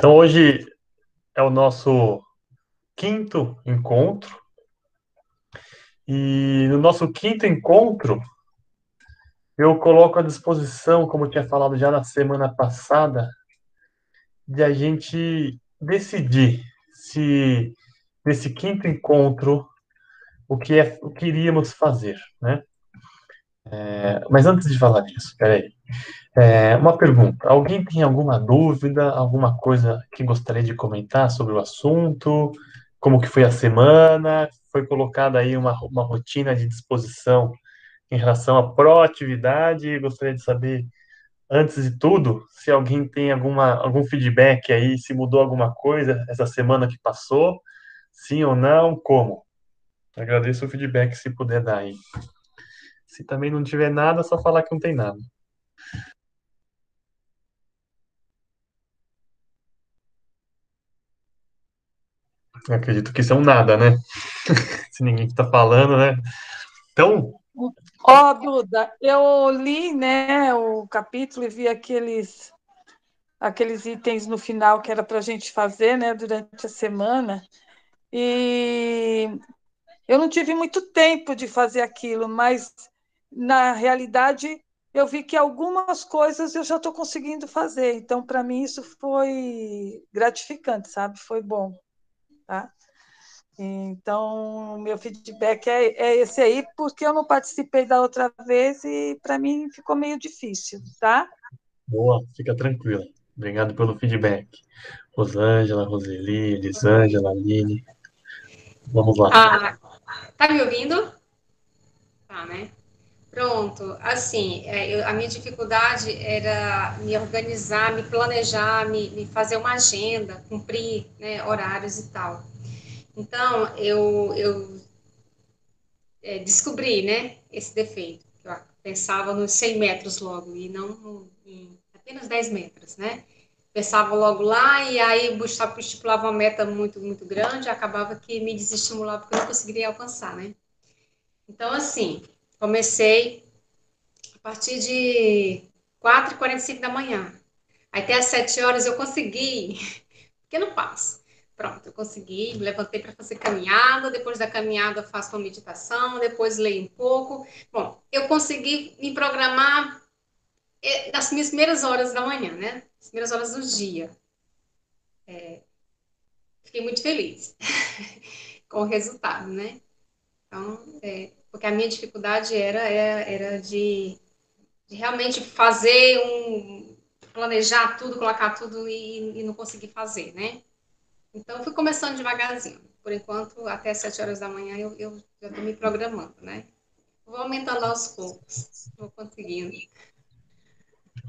Então, hoje é o nosso quinto encontro. E no nosso quinto encontro, eu coloco à disposição, como eu tinha falado já na semana passada, de a gente decidir se nesse quinto encontro o que é o que iríamos fazer, né? É, mas antes de falar disso, peraí. É, uma pergunta: alguém tem alguma dúvida, alguma coisa que gostaria de comentar sobre o assunto? Como que foi a semana? Foi colocada aí uma, uma rotina de disposição em relação à proatividade? Gostaria de saber, antes de tudo, se alguém tem alguma, algum feedback aí, se mudou alguma coisa essa semana que passou, sim ou não, como? Agradeço o feedback se puder dar aí. Se também não tiver nada, é só falar que não tem nada. Eu acredito que isso é nada, né? Se ninguém está falando, né? Então. Ó, oh, Duda, eu li né, o capítulo e vi aqueles, aqueles itens no final que era para a gente fazer né, durante a semana. E eu não tive muito tempo de fazer aquilo, mas na realidade eu vi que algumas coisas eu já estou conseguindo fazer. Então, para mim, isso foi gratificante, sabe? Foi bom. Tá? Então, meu feedback é, é esse aí, porque eu não participei da outra vez e para mim ficou meio difícil, tá? Boa, fica tranquila. Obrigado pelo feedback. Rosângela, Roseli, Elisângela, Aline. Vamos lá. Ah, tá me ouvindo? Tá, né? Pronto, assim, é, eu, a minha dificuldade era me organizar, me planejar, me, me fazer uma agenda, cumprir né, horários e tal. Então, eu, eu é, descobri né, esse defeito. Eu pensava nos 100 metros logo, e não em apenas 10 metros, né? Pensava logo lá, e aí estipulava uma meta muito, muito grande, acabava que me desestimulava, porque eu não conseguiria alcançar, né? Então, assim, Comecei a partir de 4h45 da manhã. Aí até às 7 horas eu consegui, pequeno passo. Pronto, eu consegui, me levantei para fazer caminhada, depois da caminhada faço uma meditação, depois leio um pouco. Bom, eu consegui me programar eh, nas minhas primeiras horas da manhã, né? As primeiras horas do dia. É, fiquei muito feliz com o resultado, né? Então, é, porque a minha dificuldade era, era, era de, de realmente fazer um. planejar tudo, colocar tudo e, e não conseguir fazer, né? Então, fui começando devagarzinho. Por enquanto, até 7 horas da manhã, eu, eu já estou me programando, né? Vou aumentando aos poucos, vou conseguindo.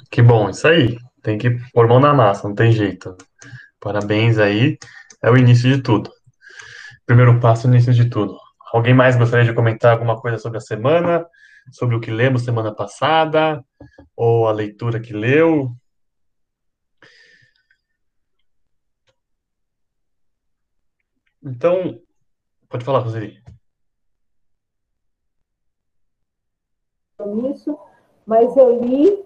Que bom, isso aí. Tem que pôr mão na massa, não tem jeito. Parabéns aí, é o início de tudo. Primeiro passo, início de tudo. Alguém mais gostaria de comentar alguma coisa sobre a semana? Sobre o que lemos semana passada? Ou a leitura que leu? Então, pode falar, Roseli. Isso, mas eu li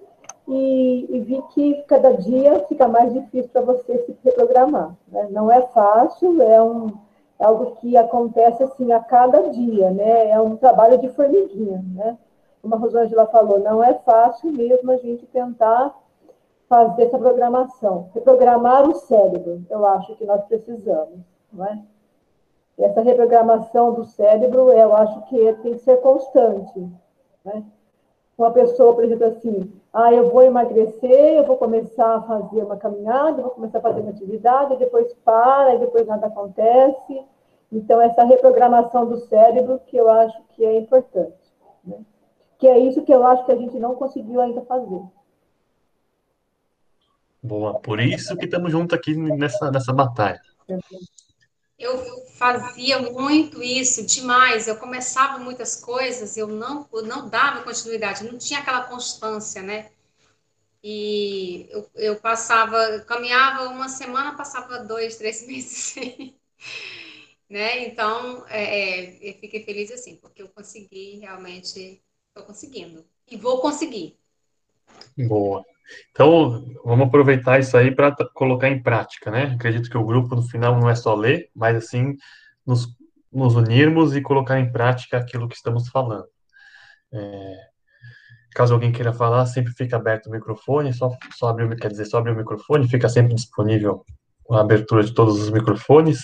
e, e, vi que cada dia fica mais difícil para você se reprogramar. Né? Não é fácil, é um, é algo que acontece assim a cada dia, né? É um trabalho de formiguinha, né? Como a Rosângela falou, não é fácil mesmo a gente tentar fazer essa programação. Reprogramar o cérebro, eu acho que nós precisamos, não é? Essa reprogramação do cérebro, eu acho que tem que ser constante, né? Uma pessoa, por exemplo, assim, ah, eu vou emagrecer, eu vou começar a fazer uma caminhada, vou começar a fazer uma atividade, depois para, e depois nada acontece. Então, essa reprogramação do cérebro que eu acho que é importante. Né? Que é isso que eu acho que a gente não conseguiu ainda fazer. Boa, por isso que estamos juntos aqui nessa, nessa batalha. Eu fazia muito isso, demais. Eu começava muitas coisas, eu não, eu não dava continuidade, não tinha aquela constância, né? E eu, eu passava, caminhava uma semana, passava dois, três meses né? Então, é, é, eu fiquei feliz assim, porque eu consegui realmente, estou conseguindo. E vou conseguir. Boa. Então, vamos aproveitar isso aí para colocar em prática, né? Acredito que o grupo no final não é só ler, mas assim nos, nos unirmos e colocar em prática aquilo que estamos falando. É, caso alguém queira falar, sempre fica aberto o microfone, só, só quer dizer, só abrir o microfone, fica sempre disponível a abertura de todos os microfones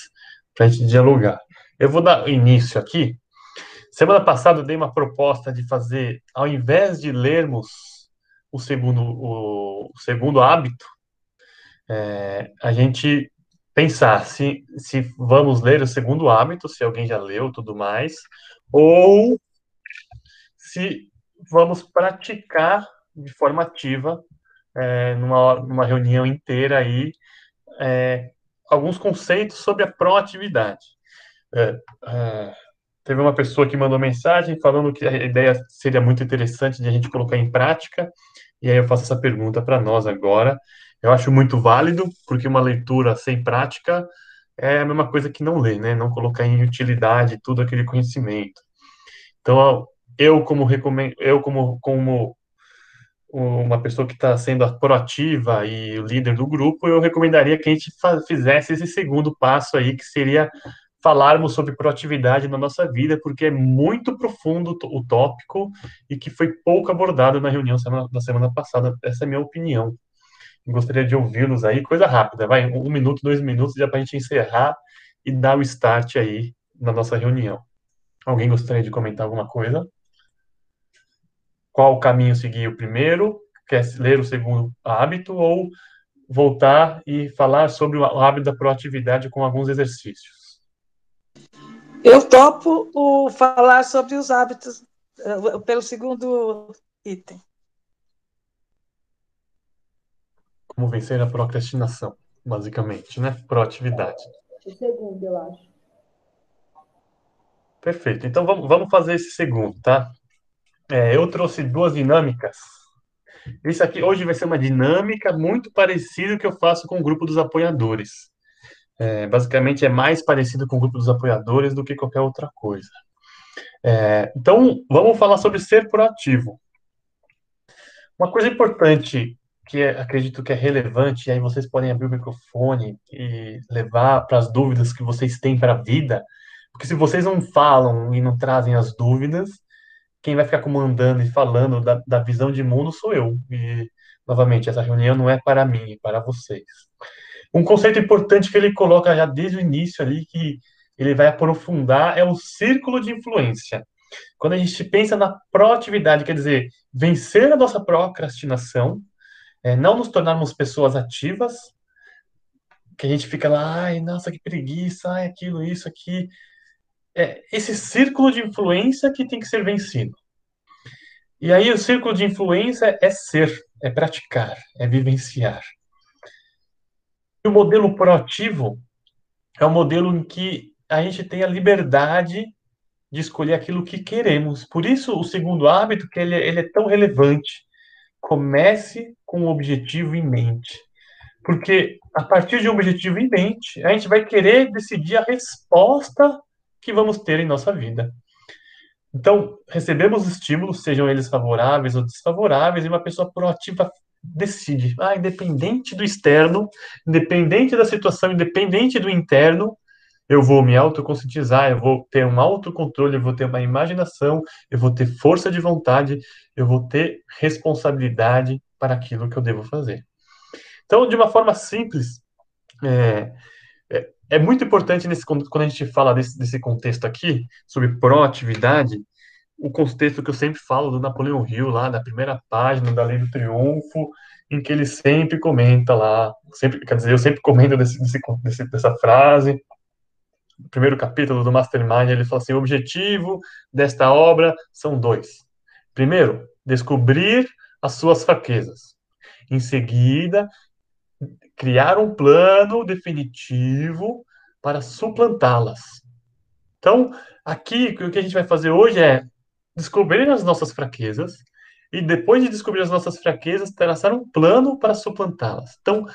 para a gente dialogar. Eu vou dar início aqui. Semana passada eu dei uma proposta de fazer, ao invés de lermos o segundo, o, segundo hábito, é, a gente pensar se, se vamos ler o segundo hábito, se alguém já leu tudo mais, ou se vamos praticar de forma ativa é, numa, numa reunião inteira aí é, alguns conceitos sobre a proatividade. É, é, teve uma pessoa que mandou mensagem falando que a ideia seria muito interessante de a gente colocar em prática, e aí eu faço essa pergunta para nós agora. Eu acho muito válido, porque uma leitura sem prática é a mesma coisa que não ler, né? Não colocar em utilidade todo aquele conhecimento. Então, eu como recomendo, eu como como uma pessoa que está sendo proativa e o líder do grupo, eu recomendaria que a gente fizesse esse segundo passo aí, que seria falarmos sobre proatividade na nossa vida, porque é muito profundo o tópico e que foi pouco abordado na reunião da semana passada. Essa é a minha opinião. Gostaria de ouvi-los aí, coisa rápida, vai, um minuto, dois minutos, já para a gente encerrar e dar o start aí na nossa reunião. Alguém gostaria de comentar alguma coisa? Qual o caminho seguir o primeiro? Quer ler o segundo hábito ou voltar e falar sobre o hábito da proatividade com alguns exercícios? Eu topo o falar sobre os hábitos uh, pelo segundo item. Como vencer a procrastinação, basicamente, né? Proatividade. O segundo, eu acho. Perfeito. Então vamos, vamos fazer esse segundo, tá? É, eu trouxe duas dinâmicas. Isso aqui hoje vai ser uma dinâmica muito parecida que eu faço com o grupo dos apoiadores. É, basicamente é mais parecido com o grupo dos apoiadores do que qualquer outra coisa. É, então, vamos falar sobre ser proativo. Uma coisa importante que é, acredito que é relevante, e aí vocês podem abrir o microfone e levar para as dúvidas que vocês têm para a vida, porque se vocês não falam e não trazem as dúvidas, quem vai ficar comandando e falando da, da visão de mundo sou eu. E, novamente, essa reunião não é para mim, é para vocês. Um conceito importante que ele coloca já desde o início ali, que ele vai aprofundar, é o círculo de influência. Quando a gente pensa na proatividade, quer dizer, vencer a nossa procrastinação, é, não nos tornarmos pessoas ativas, que a gente fica lá, ai, nossa, que preguiça, ai, aquilo, isso, aqui. É esse círculo de influência que tem que ser vencido. E aí o círculo de influência é ser, é praticar, é vivenciar. E o modelo proativo é um modelo em que a gente tem a liberdade de escolher aquilo que queremos. Por isso, o segundo hábito, que ele, ele é tão relevante. Comece com o objetivo em mente. Porque a partir de um objetivo em mente, a gente vai querer decidir a resposta que vamos ter em nossa vida. Então, recebemos estímulos, sejam eles favoráveis ou desfavoráveis, e uma pessoa proativa decide. Ah, independente do externo, independente da situação, independente do interno, eu vou me autoconscientizar, eu vou ter um autocontrole, eu vou ter uma imaginação, eu vou ter força de vontade, eu vou ter responsabilidade para aquilo que eu devo fazer. Então, de uma forma simples, é, é, é muito importante nesse, quando a gente fala desse, desse contexto aqui, sobre proatividade, o contexto que eu sempre falo do Napoleão Hill, lá na primeira página da Lei do Triunfo, em que ele sempre comenta lá, sempre, quer dizer, eu sempre comento desse, desse, dessa frase, no primeiro capítulo do Mastermind, ele fala assim, o objetivo desta obra são dois. Primeiro, descobrir as suas fraquezas. Em seguida, criar um plano definitivo para suplantá-las. Então, aqui, o que a gente vai fazer hoje é descobrir as nossas fraquezas e depois de descobrir as nossas fraquezas, traçar um plano para suplantá-las. Então,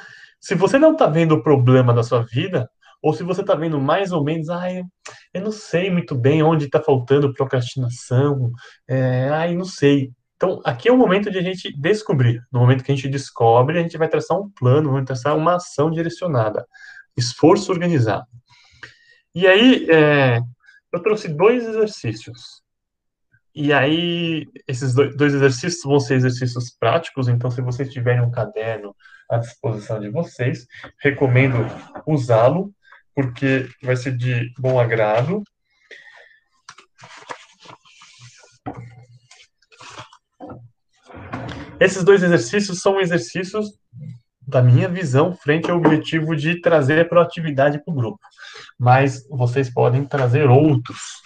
se você não está vendo o problema da sua vida, ou se você está vendo mais ou menos, ah, eu não sei muito bem onde está faltando procrastinação, é, ai, não sei. Então, aqui é o momento de a gente descobrir. No momento que a gente descobre, a gente vai traçar um plano, vai traçar uma ação direcionada, esforço organizado. E aí, é, eu trouxe dois exercícios. E aí, esses dois exercícios vão ser exercícios práticos, então, se vocês tiverem um caderno à disposição de vocês, recomendo usá-lo, porque vai ser de bom agrado. Esses dois exercícios são exercícios da minha visão frente ao objetivo de trazer proatividade para o grupo. Mas vocês podem trazer outros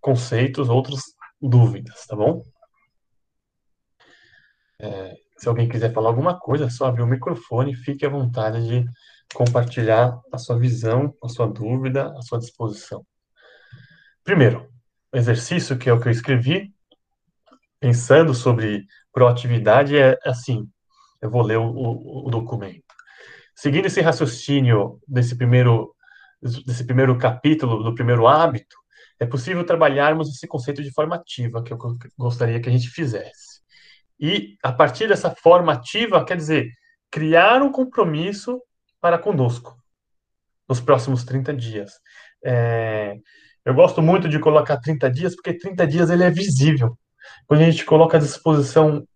conceitos, outras dúvidas, tá bom? É, se alguém quiser falar alguma coisa, é só abrir o microfone, fique à vontade de compartilhar a sua visão, a sua dúvida, a sua disposição. Primeiro, o exercício que é o que eu escrevi, pensando sobre proatividade, é assim: eu vou ler o, o, o documento. Seguindo esse raciocínio desse primeiro, desse primeiro capítulo, do primeiro hábito, é possível trabalharmos esse conceito de forma ativa, que eu gostaria que a gente fizesse. E, a partir dessa forma ativa, quer dizer, criar um compromisso para conosco nos próximos 30 dias. É, eu gosto muito de colocar 30 dias, porque 30 dias ele é visível. Quando a gente coloca à disposição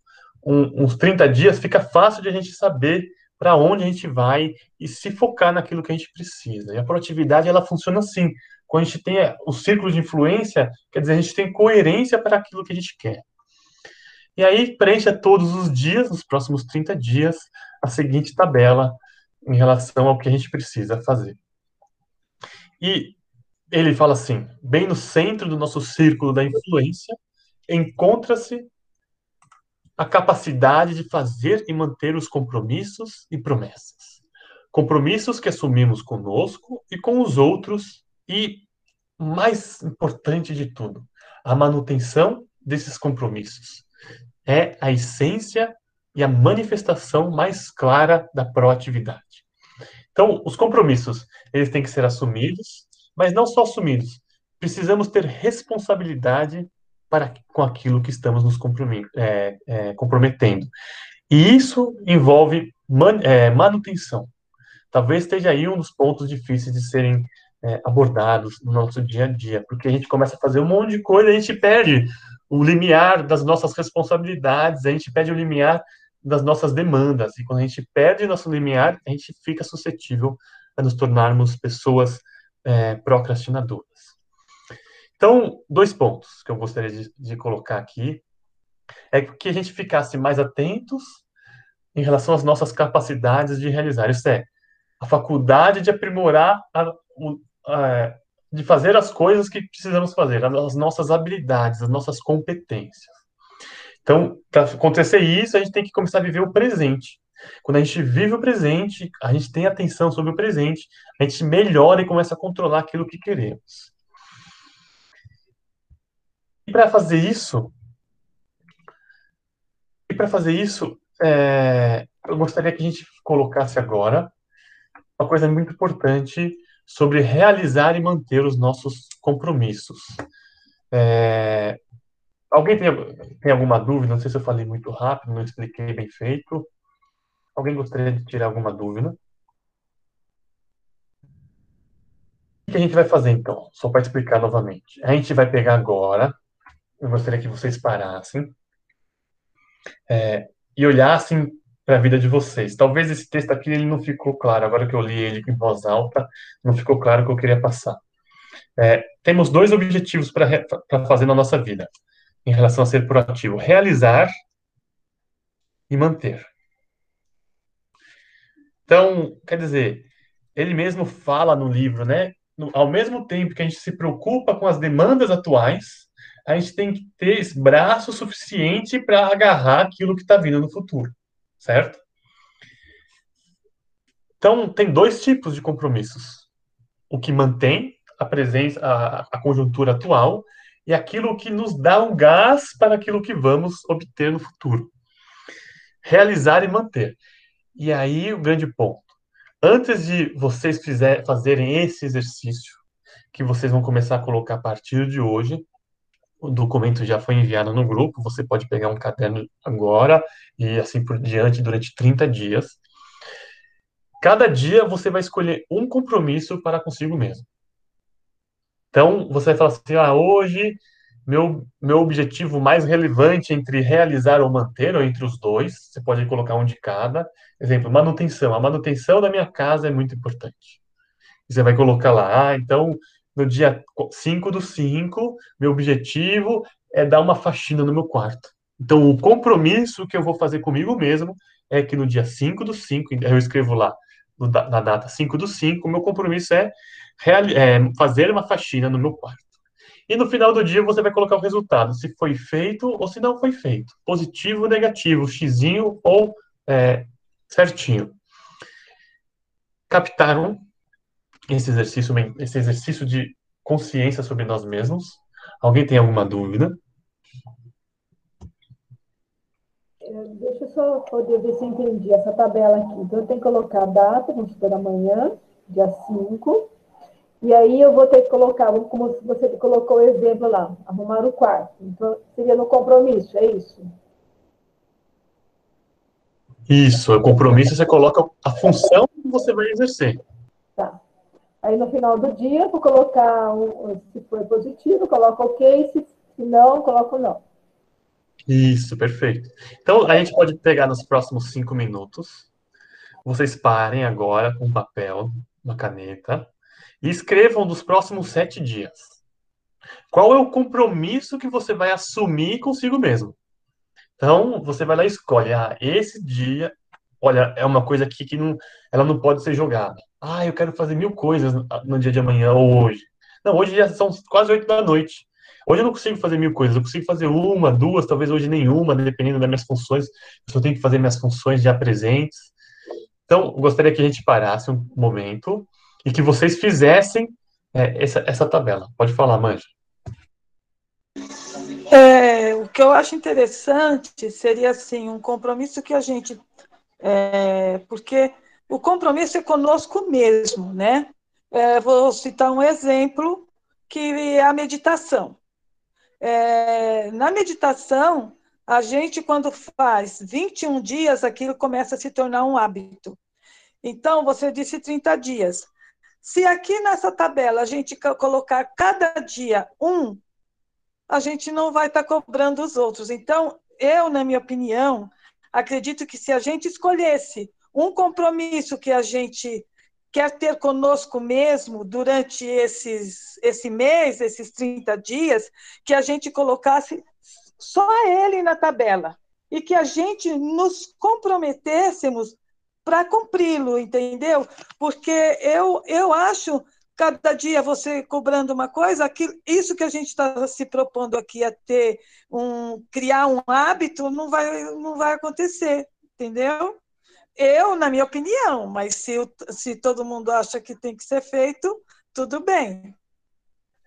um, uns 30 dias, fica fácil de a gente saber para onde a gente vai e se focar naquilo que a gente precisa. E a proatividade, ela funciona assim. Quando a gente tem o círculo de influência, quer dizer, a gente tem coerência para aquilo que a gente quer. E aí, preencha todos os dias, nos próximos 30 dias, a seguinte tabela em relação ao que a gente precisa fazer. E ele fala assim: bem no centro do nosso círculo da influência, encontra-se a capacidade de fazer e manter os compromissos e promessas. Compromissos que assumimos conosco e com os outros, e, mais importante de tudo, a manutenção desses compromissos. É a essência e a manifestação mais clara da proatividade. Então, os compromissos, eles têm que ser assumidos, mas não só assumidos. Precisamos ter responsabilidade para com aquilo que estamos nos é, é, comprometendo. E isso envolve man, é, manutenção. Talvez esteja aí um dos pontos difíceis de serem é, abordados no nosso dia a dia, porque a gente começa a fazer um monte de coisa, a gente perde o limiar das nossas responsabilidades, a gente perde o limiar das nossas demandas, e quando a gente perde nosso limiar, a gente fica suscetível a nos tornarmos pessoas é, procrastinadoras. Então, dois pontos que eu gostaria de, de colocar aqui é que a gente ficasse mais atentos em relação às nossas capacidades de realizar. Isso é, a faculdade de aprimorar, a, a, de fazer as coisas que precisamos fazer, as nossas habilidades, as nossas competências. Então, para acontecer isso, a gente tem que começar a viver o presente. Quando a gente vive o presente, a gente tem atenção sobre o presente, a gente melhora e começa a controlar aquilo que queremos. E para fazer isso, e para fazer isso, é, eu gostaria que a gente colocasse agora uma coisa muito importante sobre realizar e manter os nossos compromissos. É, alguém tem, tem alguma dúvida? Não sei se eu falei muito rápido, não expliquei bem feito. Alguém gostaria de tirar alguma dúvida? O que a gente vai fazer então? Só para explicar novamente. A gente vai pegar agora eu gostaria que vocês parassem é, e olhassem para a vida de vocês. Talvez esse texto aqui ele não ficou claro, agora que eu li ele em voz alta, não ficou claro o que eu queria passar. É, temos dois objetivos para fazer na nossa vida, em relação a ser proativo: realizar e manter. Então, quer dizer, ele mesmo fala no livro, né? No, ao mesmo tempo que a gente se preocupa com as demandas atuais, a gente tem que ter braço suficiente para agarrar aquilo que está vindo no futuro, certo? Então, tem dois tipos de compromissos: o que mantém a presença, a, a conjuntura atual, e aquilo que nos dá um gás para aquilo que vamos obter no futuro. Realizar e manter. E aí o grande ponto. Antes de vocês fizer, fazerem esse exercício, que vocês vão começar a colocar a partir de hoje, o documento já foi enviado no grupo, você pode pegar um caderno agora e assim por diante durante 30 dias. Cada dia você vai escolher um compromisso para consigo mesmo. Então, você vai falar assim: ah, hoje meu, meu objetivo mais relevante entre realizar ou manter, ou entre os dois, você pode colocar um de cada. Exemplo, manutenção. A manutenção da minha casa é muito importante. Você vai colocar lá, ah, então, no dia 5 do 5, meu objetivo é dar uma faxina no meu quarto. Então, o compromisso que eu vou fazer comigo mesmo é que no dia 5 do 5, eu escrevo lá, na data 5 do 5, meu compromisso é, é fazer uma faxina no meu quarto. E no final do dia você vai colocar o resultado, se foi feito ou se não foi feito. Positivo ou negativo, xizinho ou é, certinho. Captaram esse exercício, esse exercício de consciência sobre nós mesmos? Alguém tem alguma dúvida? É, deixa eu só poder ver se eu entendi essa tabela aqui. Então, eu tenho que colocar a data, vamos supor amanhã, dia 5, e aí eu vou ter que colocar, como você colocou o exemplo lá, arrumar o quarto. Então, seria no compromisso, é isso? Isso, o compromisso você coloca a função que você vai exercer. Aí no final do dia, vou colocar, um, se for positivo, coloco ok, se, se não, coloco não. Isso, perfeito. Então, a gente pode pegar nos próximos cinco minutos. Vocês parem agora com um papel, uma caneta, e escrevam dos próximos sete dias. Qual é o compromisso que você vai assumir consigo mesmo? Então, você vai lá e escolhe, ah, esse dia, olha, é uma coisa aqui que não, ela não pode ser jogada. Ah, eu quero fazer mil coisas no, dia de amanhã ou hoje. Não, hoje já são quase oito da noite. Hoje eu não consigo fazer mil coisas, eu consigo fazer uma, duas, talvez hoje nenhuma, dependendo das minhas funções. Eu só tenho que fazer minhas funções já presentes. Então, gostaria que a gente parasse um momento e que vocês fizessem é, essa, essa tabela. Pode falar, Manja. É, o que eu acho interessante seria assim um compromisso que a gente, é, porque o compromisso é conosco mesmo, né? É, vou citar um exemplo que é a meditação. É, na meditação, a gente quando faz 21 dias, aquilo começa a se tornar um hábito. Então, você disse 30 dias. Se aqui nessa tabela a gente colocar cada dia um, a gente não vai estar tá cobrando os outros. Então, eu, na minha opinião, acredito que se a gente escolhesse um compromisso que a gente quer ter conosco mesmo durante esses, esse mês, esses 30 dias, que a gente colocasse só ele na tabela e que a gente nos comprometêssemos para cumpri-lo, entendeu? Porque eu, eu acho, cada dia você cobrando uma coisa, isso que a gente está se propondo aqui a ter, um, criar um hábito, não vai, não vai acontecer, entendeu? Eu, na minha opinião, mas se, se todo mundo acha que tem que ser feito, tudo bem.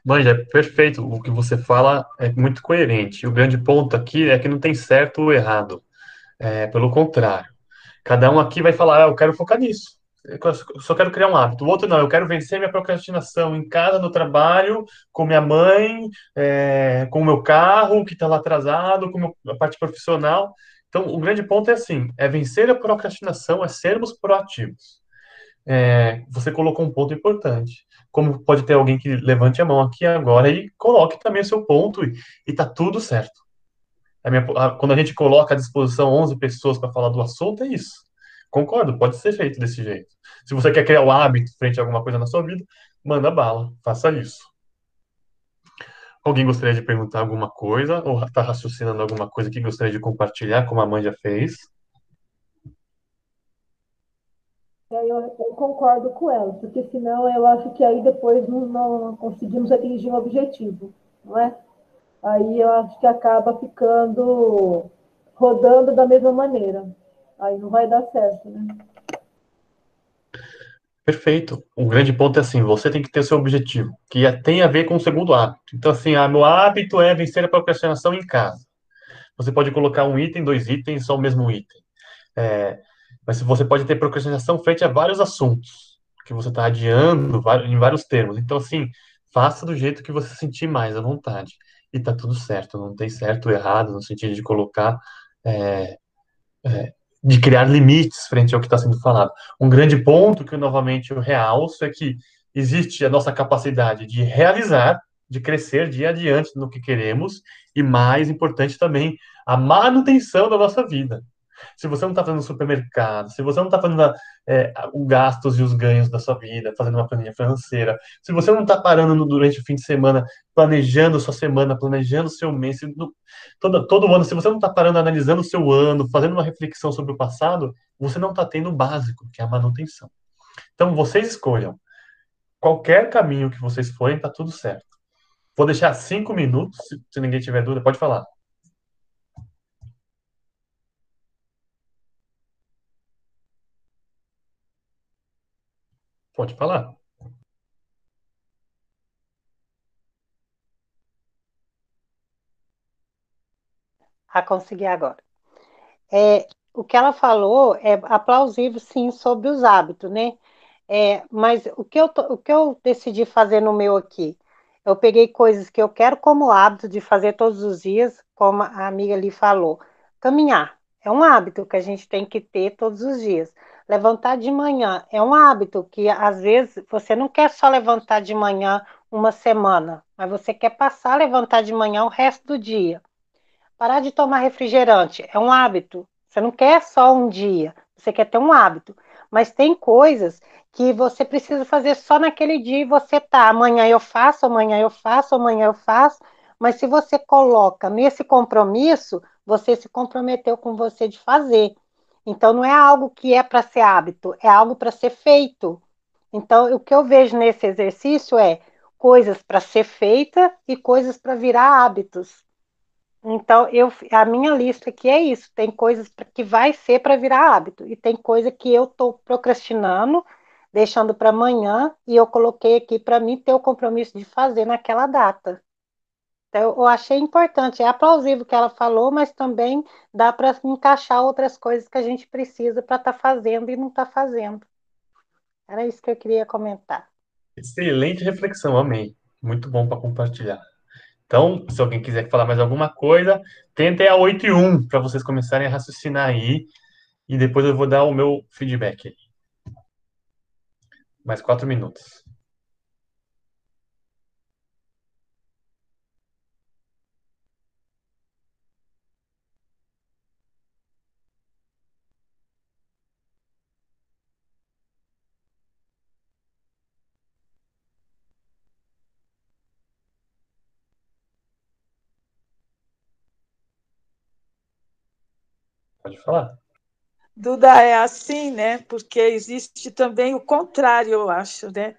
Manja, é perfeito. O que você fala é muito coerente. O grande ponto aqui é que não tem certo ou errado. É, pelo contrário. Cada um aqui vai falar, ah, eu quero focar nisso. Eu só quero criar um hábito. O outro não, eu quero vencer minha procrastinação em casa, no trabalho, com minha mãe, é, com o meu carro que está lá atrasado, com a parte profissional. Então, o grande ponto é assim: é vencer a procrastinação, é sermos proativos. É, você colocou um ponto importante. Como pode ter alguém que levante a mão aqui agora e coloque também o seu ponto e está tudo certo. A minha, a, quando a gente coloca à disposição 11 pessoas para falar do assunto, é isso. Concordo, pode ser feito desse jeito. Se você quer criar o hábito frente a alguma coisa na sua vida, manda bala, faça isso. Alguém gostaria de perguntar alguma coisa ou está raciocinando alguma coisa que gostaria de compartilhar, como a mãe já fez? É, eu, eu, concordo com ela, porque senão eu acho que aí depois não, não conseguimos atingir o um objetivo, não é? aí eu acho que acaba ficando rodando da mesma maneira. Aí não vai dar certo, né? Perfeito. O grande ponto é assim, você tem que ter o seu objetivo, que é, tem a ver com o segundo hábito. Então, assim, ah, meu hábito é vencer a procrastinação em casa. Você pode colocar um item, dois itens, só o mesmo item. É, mas você pode ter procrastinação frente a vários assuntos, que você está adiando em vários termos. Então, assim, faça do jeito que você sentir mais à vontade. e tá tudo certo, não tem certo ou errado no sentido de colocar, é, é, de criar limites frente ao que está sendo falado. Um grande ponto que eu novamente eu realço é que existe a nossa capacidade de realizar, de crescer dia adiante no que queremos, e mais importante também, a manutenção da nossa vida se você não está fazendo supermercado, se você não está fazendo é, os gastos e os ganhos da sua vida, fazendo uma planilha financeira, se você não está parando no, durante o fim de semana, planejando sua semana, planejando seu mês, se, no, todo, todo ano, se você não está parando analisando o seu ano, fazendo uma reflexão sobre o passado, você não está tendo o básico, que é a manutenção. Então, vocês escolham. Qualquer caminho que vocês forem, está tudo certo. Vou deixar cinco minutos, se, se ninguém tiver dúvida, pode falar. Pode falar. A conseguir agora. É, o que ela falou é aplausível, sim, sobre os hábitos, né? É, mas o que, eu, o que eu decidi fazer no meu aqui? Eu peguei coisas que eu quero como hábito de fazer todos os dias, como a amiga ali falou. Caminhar é um hábito que a gente tem que ter todos os dias. Levantar de manhã é um hábito que às vezes você não quer só levantar de manhã uma semana, mas você quer passar a levantar de manhã o resto do dia. Parar de tomar refrigerante é um hábito. Você não quer só um dia, você quer ter um hábito. Mas tem coisas que você precisa fazer só naquele dia e você tá, amanhã eu faço, amanhã eu faço, amanhã eu faço. Mas se você coloca nesse compromisso, você se comprometeu com você de fazer. Então, não é algo que é para ser hábito, é algo para ser feito. Então, o que eu vejo nesse exercício é coisas para ser feita e coisas para virar hábitos. Então, eu, a minha lista aqui é isso: tem coisas que vai ser para virar hábito, e tem coisa que eu estou procrastinando, deixando para amanhã, e eu coloquei aqui para mim ter o compromisso de fazer naquela data. Então, eu achei importante, é aplausível o que ela falou, mas também dá para encaixar outras coisas que a gente precisa para estar tá fazendo e não está fazendo. Era isso que eu queria comentar. Excelente reflexão, amém. Muito bom para compartilhar. Então, se alguém quiser falar mais alguma coisa, tentem a 8 e 1 para vocês começarem a raciocinar aí. E depois eu vou dar o meu feedback. Mais quatro minutos. Pode falar. Duda, é assim, né? Porque existe também o contrário, eu acho, né?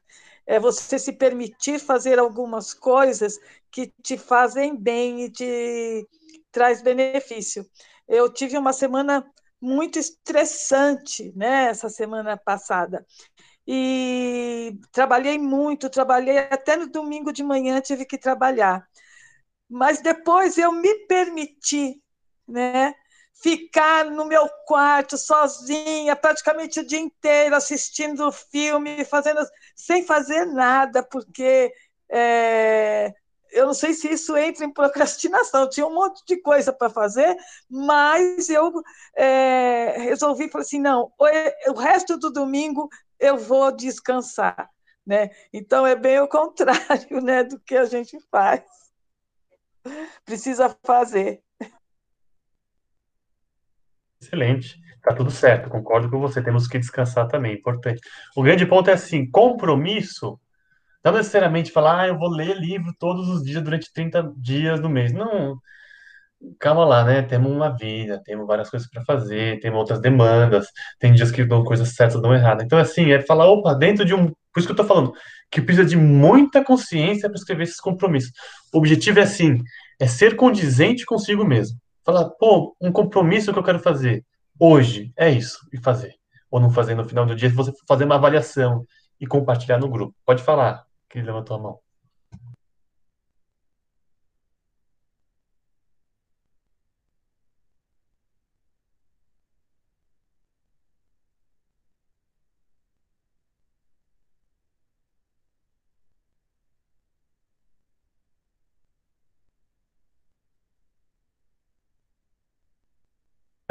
É você se permitir fazer algumas coisas que te fazem bem e te traz benefício. Eu tive uma semana muito estressante, né? Essa semana passada. E trabalhei muito, trabalhei até no domingo de manhã tive que trabalhar. Mas depois eu me permiti, né? Ficar no meu quarto sozinha, praticamente o dia inteiro assistindo filme, fazendo sem fazer nada, porque é, eu não sei se isso entra em procrastinação. Eu tinha um monte de coisa para fazer, mas eu é, resolvi falei assim, não, o resto do domingo eu vou descansar, né? Então é bem o contrário, né, do que a gente faz. Precisa fazer. Excelente. Tá tudo certo, concordo com você. Temos que descansar também, importante. O grande ponto é assim, compromisso, não necessariamente falar, ah, eu vou ler livro todos os dias durante 30 dias do mês. Não, calma lá, né? Temos uma vida, temos várias coisas para fazer, temos outras demandas, tem dias que dão coisas certas, dão erradas. Então, assim, é falar, opa, dentro de um. Por isso que eu tô falando, que precisa de muita consciência para escrever esses compromissos. O objetivo é assim, é ser condizente consigo mesmo. Falar, pô, um compromisso que eu quero fazer hoje é isso, e fazer. Ou não fazer no final do dia, você fazer uma avaliação e compartilhar no grupo. Pode falar, que levantou a mão.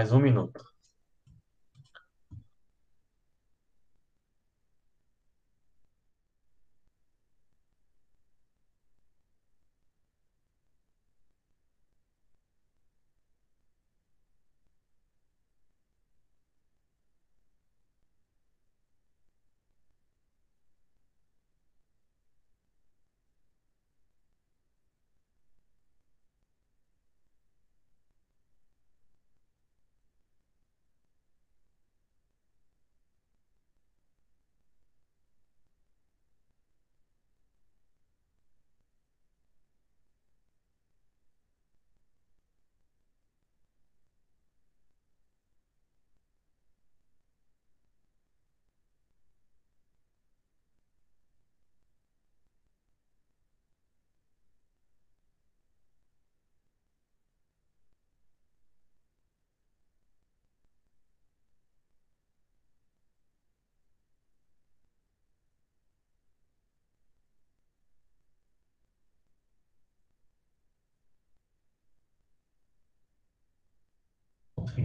Mais um minuto.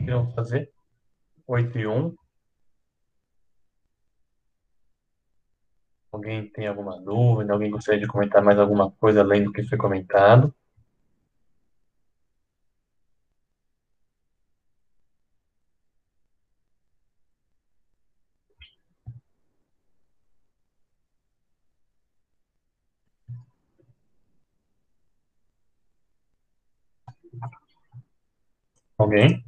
Conseguiram fazer? 8 e 1. Alguém tem alguma dúvida? Alguém gostaria de comentar mais alguma coisa além do que foi comentado? Alguém?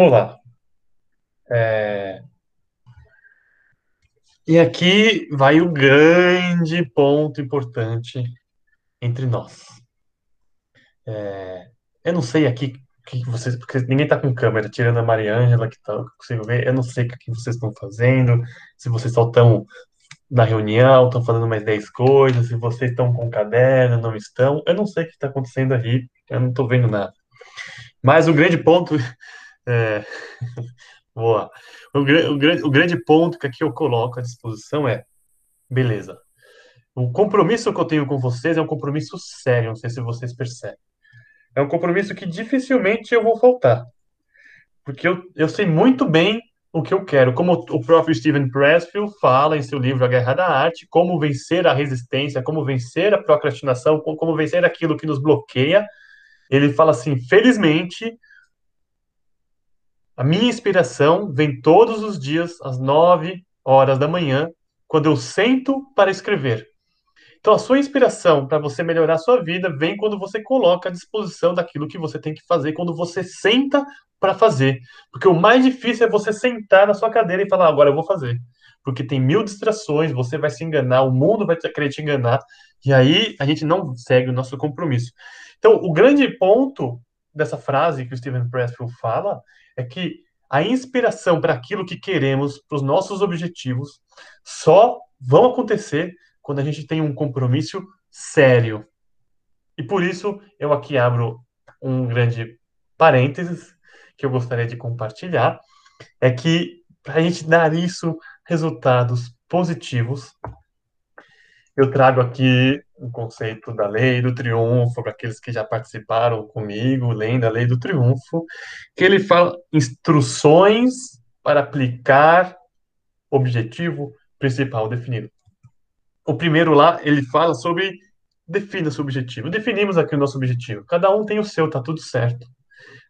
Vamos lá. É... E aqui vai o grande ponto importante entre nós. É... Eu não sei aqui que vocês, porque ninguém está com câmera, tirando a Mariângela que tá, eu consigo ver. Eu não sei o que vocês estão fazendo, se vocês só estão na reunião, estão falando mais 10 coisas, se vocês estão com caderno, não estão. Eu não sei o que está acontecendo aí, eu não estou vendo nada. Mas o grande ponto. É... Boa. O, o, grande, o grande ponto que aqui eu coloco à disposição é: beleza. O compromisso que eu tenho com vocês é um compromisso sério, não sei se vocês percebem. É um compromisso que dificilmente eu vou faltar. Porque eu, eu sei muito bem o que eu quero. Como o próprio Steven Pressfield fala em seu livro A Guerra da Arte, como vencer a resistência, como vencer a procrastinação, como vencer aquilo que nos bloqueia. Ele fala assim: felizmente, a minha inspiração vem todos os dias às nove horas da manhã, quando eu sento para escrever. Então, a sua inspiração para você melhorar a sua vida vem quando você coloca à disposição daquilo que você tem que fazer, quando você senta para fazer. Porque o mais difícil é você sentar na sua cadeira e falar, agora eu vou fazer. Porque tem mil distrações, você vai se enganar, o mundo vai querer te enganar, e aí a gente não segue o nosso compromisso. Então, o grande ponto dessa frase que o Steven Pressfield fala é que a inspiração para aquilo que queremos, para os nossos objetivos, só vão acontecer quando a gente tem um compromisso sério. E por isso eu aqui abro um grande parênteses que eu gostaria de compartilhar, é que para a gente dar isso resultados positivos, eu trago aqui o conceito da lei do triunfo para aqueles que já participaram comigo, lendo a lei do triunfo, que ele fala instruções para aplicar objetivo principal definido. O primeiro lá, ele fala sobre defina seu objetivo. Definimos aqui o nosso objetivo. Cada um tem o seu, tá tudo certo.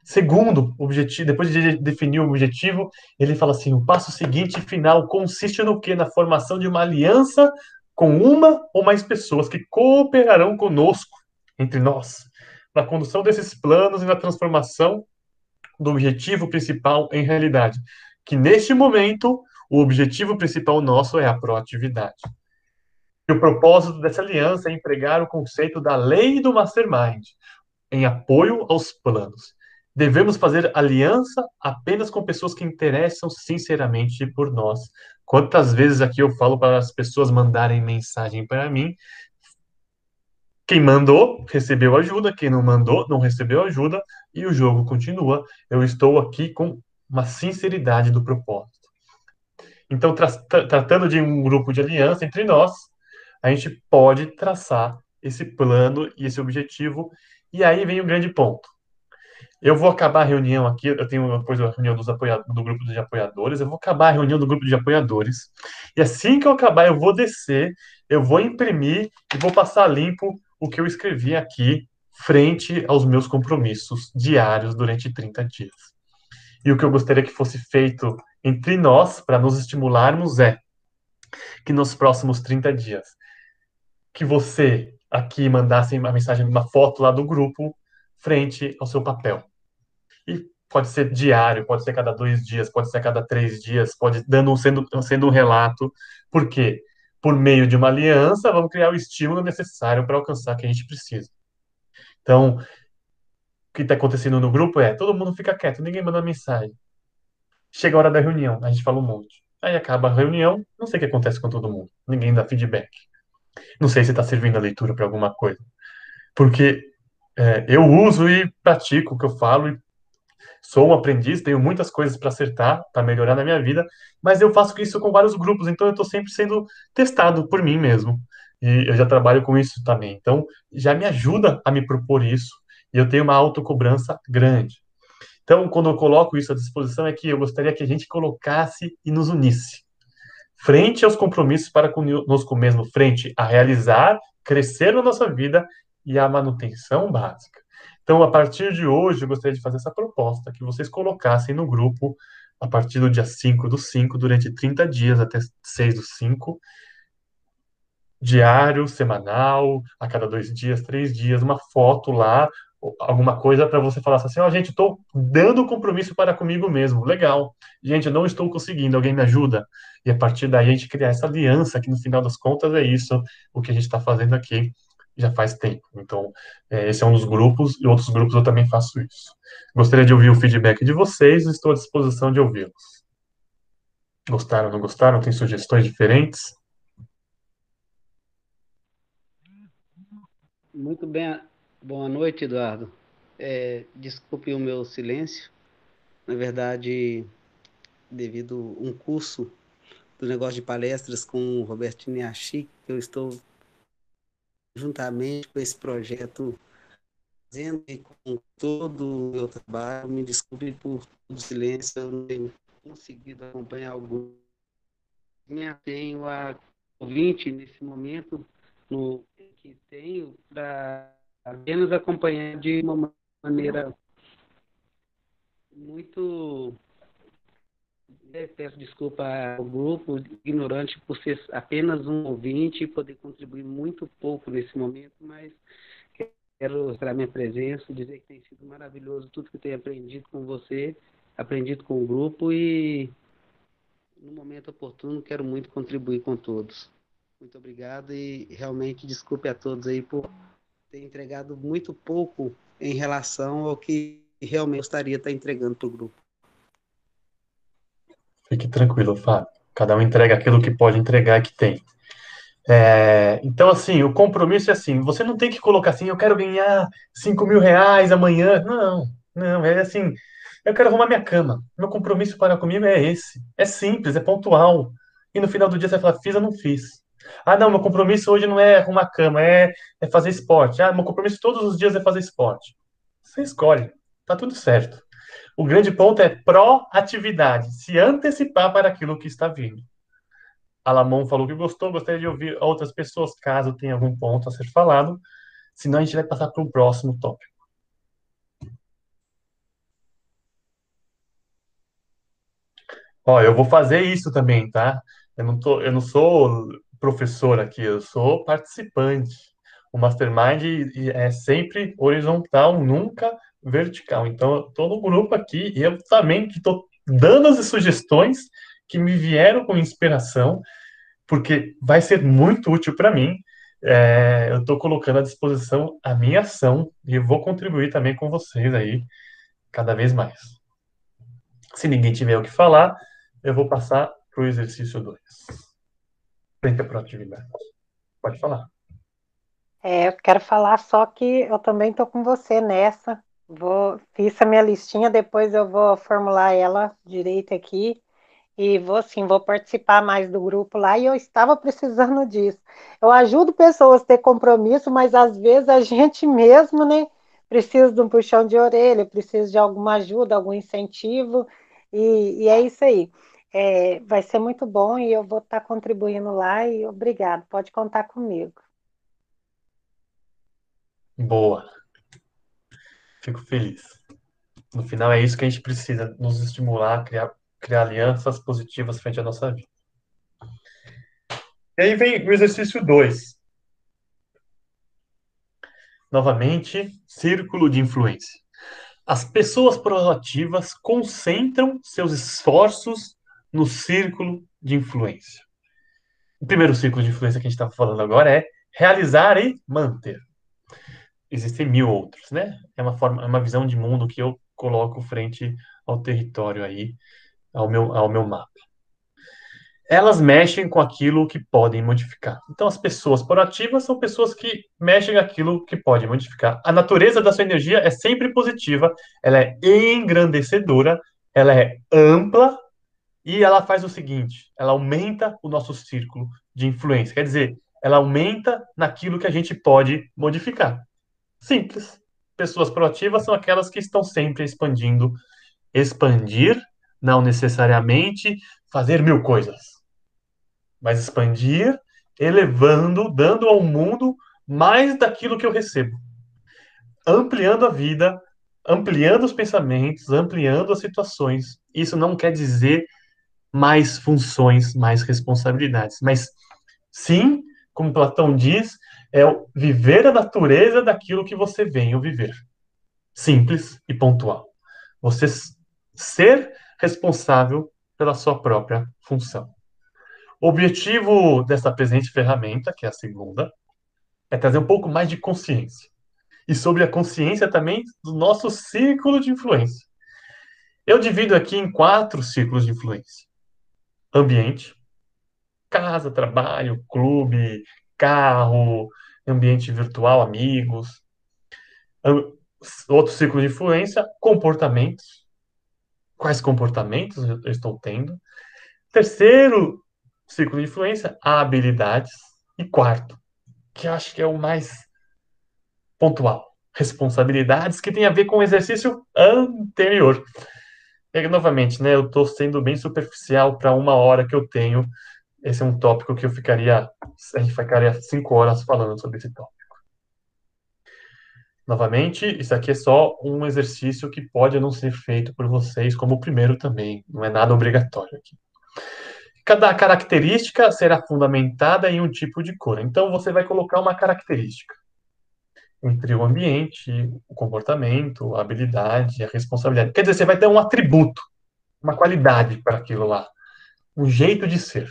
Segundo, objetivo, depois de definir o objetivo, ele fala assim: o passo seguinte final consiste no que? Na formação de uma aliança com uma ou mais pessoas que cooperarão conosco, entre nós, na condução desses planos e na transformação do objetivo principal em realidade. Que neste momento, o objetivo principal nosso é a proatividade. E o propósito dessa aliança é empregar o conceito da lei do mastermind em apoio aos planos. Devemos fazer aliança apenas com pessoas que interessam sinceramente por nós. Quantas vezes aqui eu falo para as pessoas mandarem mensagem para mim? Quem mandou recebeu ajuda, quem não mandou não recebeu ajuda e o jogo continua. Eu estou aqui com uma sinceridade do propósito. Então, tra tratando de um grupo de aliança entre nós, a gente pode traçar esse plano e esse objetivo. E aí vem o grande ponto. Eu vou acabar a reunião aqui, eu tenho depois a reunião dos apoiadores, do grupo de apoiadores, eu vou acabar a reunião do grupo de apoiadores. E assim que eu acabar, eu vou descer, eu vou imprimir e vou passar limpo o que eu escrevi aqui frente aos meus compromissos diários durante 30 dias. E o que eu gostaria que fosse feito entre nós, para nos estimularmos, é que nos próximos 30 dias, que você aqui mandasse uma mensagem, uma foto lá do grupo, frente ao seu papel. Pode ser diário, pode ser cada dois dias, pode ser cada três dias, pode dando sendo sendo um relato. Por quê? Por meio de uma aliança, vamos criar o estímulo necessário para alcançar o que a gente precisa. Então, o que está acontecendo no grupo é todo mundo fica quieto, ninguém manda mensagem. Chega a hora da reunião, a gente fala um monte. Aí acaba a reunião, não sei o que acontece com todo mundo, ninguém dá feedback. Não sei se está servindo a leitura para alguma coisa. Porque é, eu uso e pratico o que eu falo e sou um aprendiz, tenho muitas coisas para acertar, para melhorar na minha vida, mas eu faço isso com vários grupos, então eu estou sempre sendo testado por mim mesmo. E eu já trabalho com isso também. Então, já me ajuda a me propor isso. E eu tenho uma autocobrança grande. Então, quando eu coloco isso à disposição, é que eu gostaria que a gente colocasse e nos unisse. Frente aos compromissos para conosco mesmo, frente a realizar, crescer na nossa vida e a manutenção básica. Então, a partir de hoje, eu gostaria de fazer essa proposta, que vocês colocassem no grupo, a partir do dia 5 do 5, durante 30 dias, até 6 do 5, diário, semanal, a cada dois dias, três dias, uma foto lá, alguma coisa para você falar assim, ó, oh, gente, estou dando compromisso para comigo mesmo, legal. Gente, eu não estou conseguindo, alguém me ajuda? E a partir daí a gente criar essa aliança, que no final das contas é isso, o que a gente está fazendo aqui já faz tempo. Então, é, esse é um dos grupos, e outros grupos eu também faço isso. Gostaria de ouvir o feedback de vocês, estou à disposição de ouvi-los. Gostaram, não gostaram? Tem sugestões diferentes? Muito bem. Boa noite, Eduardo. É, desculpe o meu silêncio. Na verdade, devido a um curso do negócio de palestras com o Roberto Niachi, que eu estou juntamente com esse projeto fazendo e com todo o meu trabalho. Me desculpe por o silêncio, eu não tenho conseguido acompanhar algum. Me tenho a ouvinte nesse momento no que tenho para apenas acompanhar de uma maneira muito peço desculpa ao grupo ignorante por ser apenas um ouvinte e poder contribuir muito pouco nesse momento, mas quero mostrar minha presença, dizer que tem sido maravilhoso tudo que tenho aprendido com você, aprendido com o grupo e no momento oportuno quero muito contribuir com todos. Muito obrigado e realmente desculpe a todos aí por ter entregado muito pouco em relação ao que realmente gostaria de estar entregando para o grupo. Fique tranquilo, Fábio. Cada um entrega aquilo que pode entregar e que tem. É, então, assim, o compromisso é assim: você não tem que colocar assim, eu quero ganhar 5 mil reais amanhã. Não, não, é assim, eu quero arrumar minha cama. Meu compromisso para comigo é esse. É simples, é pontual. E no final do dia você fala, fiz ou não fiz. Ah, não, meu compromisso hoje não é arrumar cama, é, é fazer esporte. Ah, meu compromisso todos os dias é fazer esporte. Você escolhe, tá tudo certo. O grande ponto é proatividade, se antecipar para aquilo que está vindo. Alamon falou que gostou, gostaria de ouvir outras pessoas, caso tenha algum ponto a ser falado. Senão a gente vai passar para o próximo tópico. Ó, eu vou fazer isso também, tá? Eu não, tô, eu não sou professor aqui, eu sou participante. O Mastermind é sempre horizontal, nunca vertical. Então, eu estou no grupo aqui e eu também estou dando as sugestões que me vieram com inspiração, porque vai ser muito útil para mim. É, eu estou colocando à disposição a minha ação e vou contribuir também com vocês aí cada vez mais. Se ninguém tiver o que falar, eu vou passar para o exercício 2. Frente à proatividade. Pode falar. É, eu quero falar só que eu também estou com você nessa. Vou, fiz a minha listinha, depois eu vou formular ela direito aqui E vou sim, vou participar mais do grupo lá e eu estava precisando disso. Eu ajudo pessoas a ter compromisso, mas às vezes a gente mesmo, né, precisa de um puxão de orelha, precisa de alguma ajuda, algum incentivo, e, e é isso aí. É, vai ser muito bom e eu vou estar contribuindo lá e obrigado, pode contar comigo. Boa. Fico feliz. No final é isso que a gente precisa, nos estimular criar, criar alianças positivas frente à nossa vida. E aí vem o exercício 2. Novamente, círculo de influência. As pessoas proativas concentram seus esforços no círculo de influência. O primeiro círculo de influência que a gente está falando agora é realizar e manter. Existem mil outros, né? É uma forma, é uma visão de mundo que eu coloco frente ao território aí, ao meu, ao meu mapa. Elas mexem com aquilo que podem modificar. Então, as pessoas proativas são pessoas que mexem aquilo que podem modificar. A natureza da sua energia é sempre positiva, ela é engrandecedora, ela é ampla e ela faz o seguinte: ela aumenta o nosso círculo de influência. Quer dizer, ela aumenta naquilo que a gente pode modificar. Simples. Pessoas proativas são aquelas que estão sempre expandindo. Expandir, não necessariamente fazer mil coisas, mas expandir, elevando, dando ao mundo mais daquilo que eu recebo. Ampliando a vida, ampliando os pensamentos, ampliando as situações. Isso não quer dizer mais funções, mais responsabilidades, mas sim, como Platão diz, é viver a natureza daquilo que você veio viver. Simples e pontual. Você ser responsável pela sua própria função. O objetivo dessa presente ferramenta, que é a segunda, é trazer um pouco mais de consciência. E sobre a consciência também do nosso círculo de influência. Eu divido aqui em quatro círculos de influência: ambiente, casa, trabalho, clube, carro, ambiente virtual, amigos. Outro ciclo de influência, comportamentos. Quais comportamentos eu estou tendo? Terceiro ciclo de influência, habilidades. E quarto, que eu acho que é o mais pontual, responsabilidades, que tem a ver com o exercício anterior. E, novamente, né, eu estou sendo bem superficial para uma hora que eu tenho esse é um tópico que eu ficaria, a gente ficaria cinco horas falando sobre esse tópico. Novamente, isso aqui é só um exercício que pode não ser feito por vocês como o primeiro também, não é nada obrigatório aqui. Cada característica será fundamentada em um tipo de cor. Então, você vai colocar uma característica entre o ambiente, o comportamento, a habilidade, a responsabilidade. Quer dizer, você vai ter um atributo, uma qualidade para aquilo lá, um jeito de ser.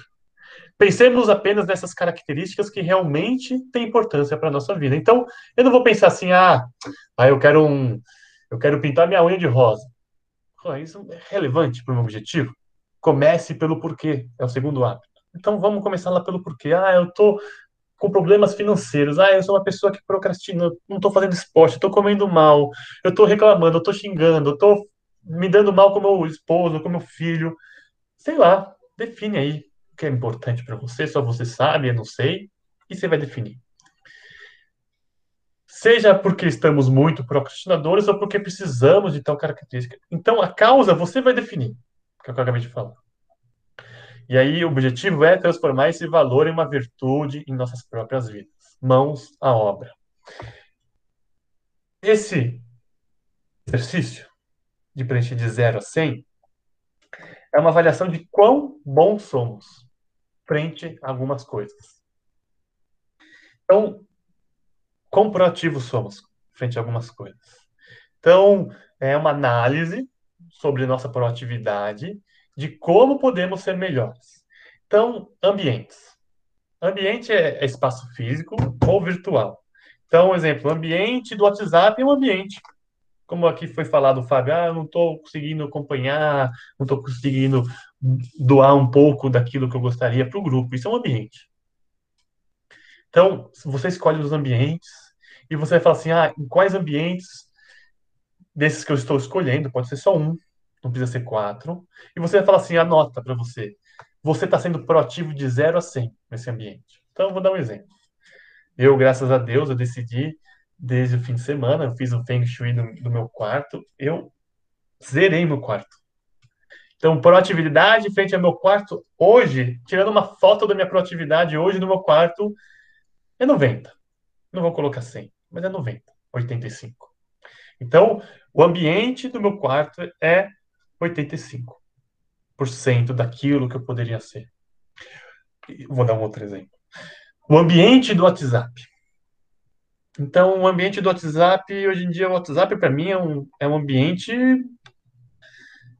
Pensemos apenas nessas características que realmente têm importância para a nossa vida. Então, eu não vou pensar assim, ah, ah eu quero um, eu quero pintar minha unha de rosa. isso é relevante para o meu objetivo? Comece pelo porquê, é o segundo hábito. Então, vamos começar lá pelo porquê. Ah, eu estou com problemas financeiros. Ah, eu sou uma pessoa que procrastina, não estou fazendo esporte, estou comendo mal, eu estou reclamando, eu estou xingando, eu estou me dando mal com meu esposo, com meu filho. Sei lá, define aí que é importante para você, só você sabe, eu não sei, e você vai definir. Seja porque estamos muito procrastinadores ou porque precisamos de tal característica. Então, a causa você vai definir, que é o que eu acabei de falar. E aí, o objetivo é transformar esse valor em uma virtude em nossas próprias vidas. Mãos à obra. Esse exercício de preencher de 0 a 100 é uma avaliação de quão bons somos frente a algumas coisas. Então, quão proativos somos frente a algumas coisas? Então, é uma análise sobre nossa proatividade, de como podemos ser melhores. Então, ambientes. Ambiente é, é espaço físico ou virtual. Então, exemplo, ambiente do WhatsApp é um ambiente como aqui foi falado, Fábio, ah, não estou conseguindo acompanhar, não estou conseguindo doar um pouco daquilo que eu gostaria para o grupo. Isso é um ambiente. Então, você escolhe os ambientes e você vai falar assim, ah, em quais ambientes desses que eu estou escolhendo, pode ser só um, não precisa ser 4. E você vai falar assim, anota para você. Você está sendo proativo de 0 a 100 nesse ambiente. Então, eu vou dar um exemplo. Eu, graças a Deus, eu decidi, desde o fim de semana, eu fiz o Feng Shui do, do meu quarto, eu zerei meu quarto. Então, proatividade frente ao meu quarto, hoje, tirando uma foto da minha proatividade hoje no meu quarto, é 90. Não vou colocar 100, mas é 90, 85. Então, o ambiente do meu quarto é 85% daquilo que eu poderia ser. Vou dar um outro exemplo. O ambiente do WhatsApp. Então, o ambiente do WhatsApp, hoje em dia, o WhatsApp para mim é um, é um ambiente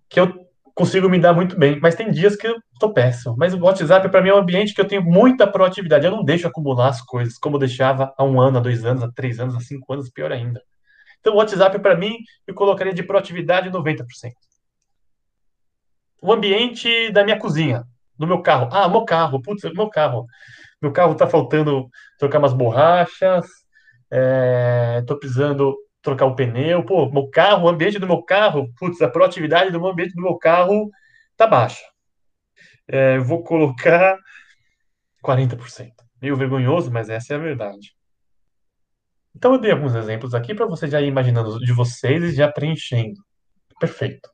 que eu consigo me dar muito bem, mas tem dias que eu tô péssimo. Mas o WhatsApp para mim é um ambiente que eu tenho muita proatividade. Eu não deixo acumular as coisas como eu deixava há um ano, há dois anos, há três anos, há cinco anos, pior ainda. Então, o WhatsApp, para mim, eu colocaria de proatividade 90%. O ambiente da minha cozinha, do meu carro. Ah, meu carro, putz, meu carro. Meu carro tá faltando trocar umas borrachas, é, tô precisando trocar o pneu. Pô, meu carro, o ambiente do meu carro, putz, a proatividade do ambiente do meu carro tá baixa. É, vou colocar 40%. Meio vergonhoso, mas essa é a verdade. Então, eu dei alguns exemplos aqui para você já ir imaginando de vocês e já preenchendo. Perfeito.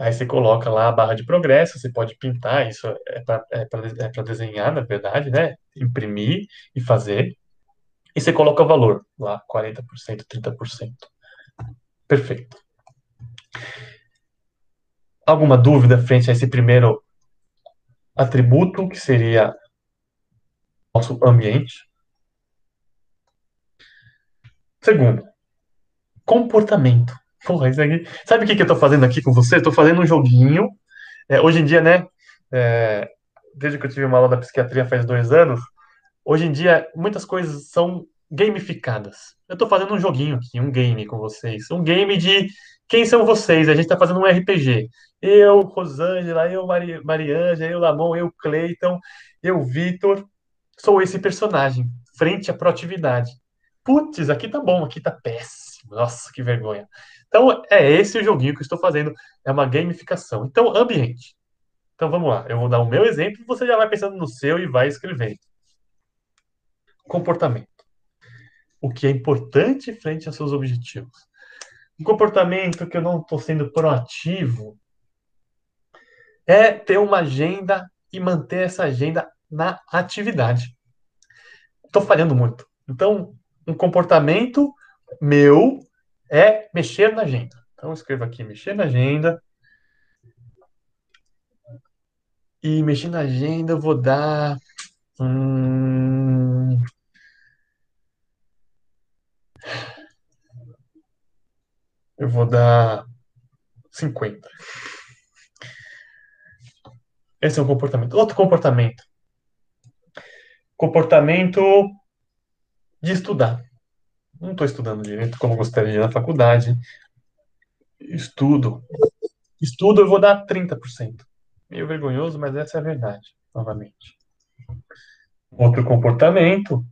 Aí você coloca lá a barra de progresso, você pode pintar, isso é para é é desenhar, na verdade, né? Imprimir e fazer. E você coloca o valor lá, 40%, 30%. Perfeito. Alguma dúvida frente a esse primeiro atributo, que seria nosso ambiente? Segundo, comportamento. Porra, isso aqui. Sabe o que, que eu tô fazendo aqui com você? Estou fazendo um joguinho. É, hoje em dia, né? É, desde que eu tive uma aula da psiquiatria faz dois anos, hoje em dia muitas coisas são gamificadas. Eu estou fazendo um joguinho aqui, um game com vocês. Um game de quem são vocês? A gente está fazendo um RPG. Eu, Rosângela, eu, Mari, Mariângela, eu, Lamon, eu, Cleiton, eu, Vitor. Sou esse personagem, frente à proatividade. Putz, aqui tá bom, aqui tá péssimo. Nossa, que vergonha. Então, é esse o joguinho que eu estou fazendo. É uma gamificação. Então, ambiente. Então, vamos lá. Eu vou dar o meu exemplo você já vai pensando no seu e vai escrevendo. Comportamento. O que é importante frente aos seus objetivos. Um comportamento que eu não estou sendo proativo é ter uma agenda e manter essa agenda na atividade. Estou falhando muito. Então, um comportamento meu é mexer na agenda. Então, eu escrevo aqui, mexer na agenda. E mexer na agenda, eu vou dar. Hum, eu vou dar 50. Esse é um comportamento. Outro comportamento. Comportamento de estudar. Não estou estudando direito como gostaria na faculdade. Estudo. Estudo eu vou dar 30%. Meio vergonhoso, mas essa é a verdade, novamente. Outro comportamento.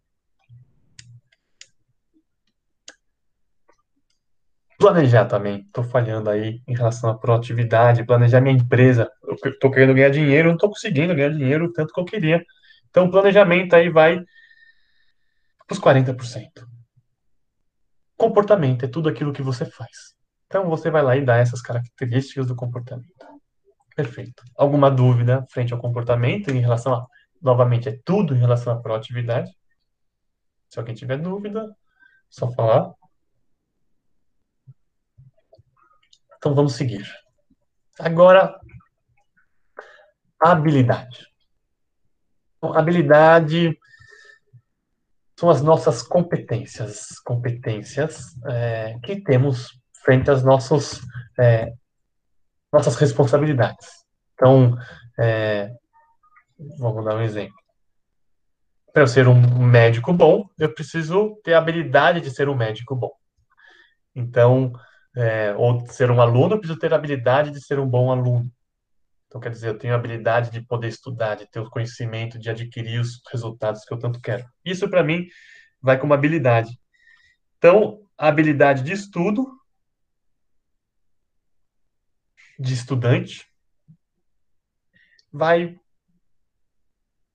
Planejar também. Estou falhando aí em relação à proatividade, planejar minha empresa. Eu estou querendo ganhar dinheiro, não estou conseguindo ganhar dinheiro tanto que eu queria. Então, o planejamento aí vai os 40%. Comportamento é tudo aquilo que você faz. Então você vai lá e dá essas características do comportamento. Perfeito. Alguma dúvida frente ao comportamento em relação a, novamente, é tudo em relação à proatividade? Se alguém tiver dúvida, só falar. Então vamos seguir. Agora, habilidade. Então, habilidade são as nossas competências, competências é, que temos frente às nossos, é, nossas responsabilidades. Então, é, vamos dar um exemplo. Para eu ser um médico bom, eu preciso ter a habilidade de ser um médico bom. Então, é, ou ser um aluno, eu preciso ter a habilidade de ser um bom aluno. Então, quer dizer, eu tenho a habilidade de poder estudar, de ter o conhecimento, de adquirir os resultados que eu tanto quero. Isso, para mim, vai como habilidade. Então, a habilidade de estudo de estudante vai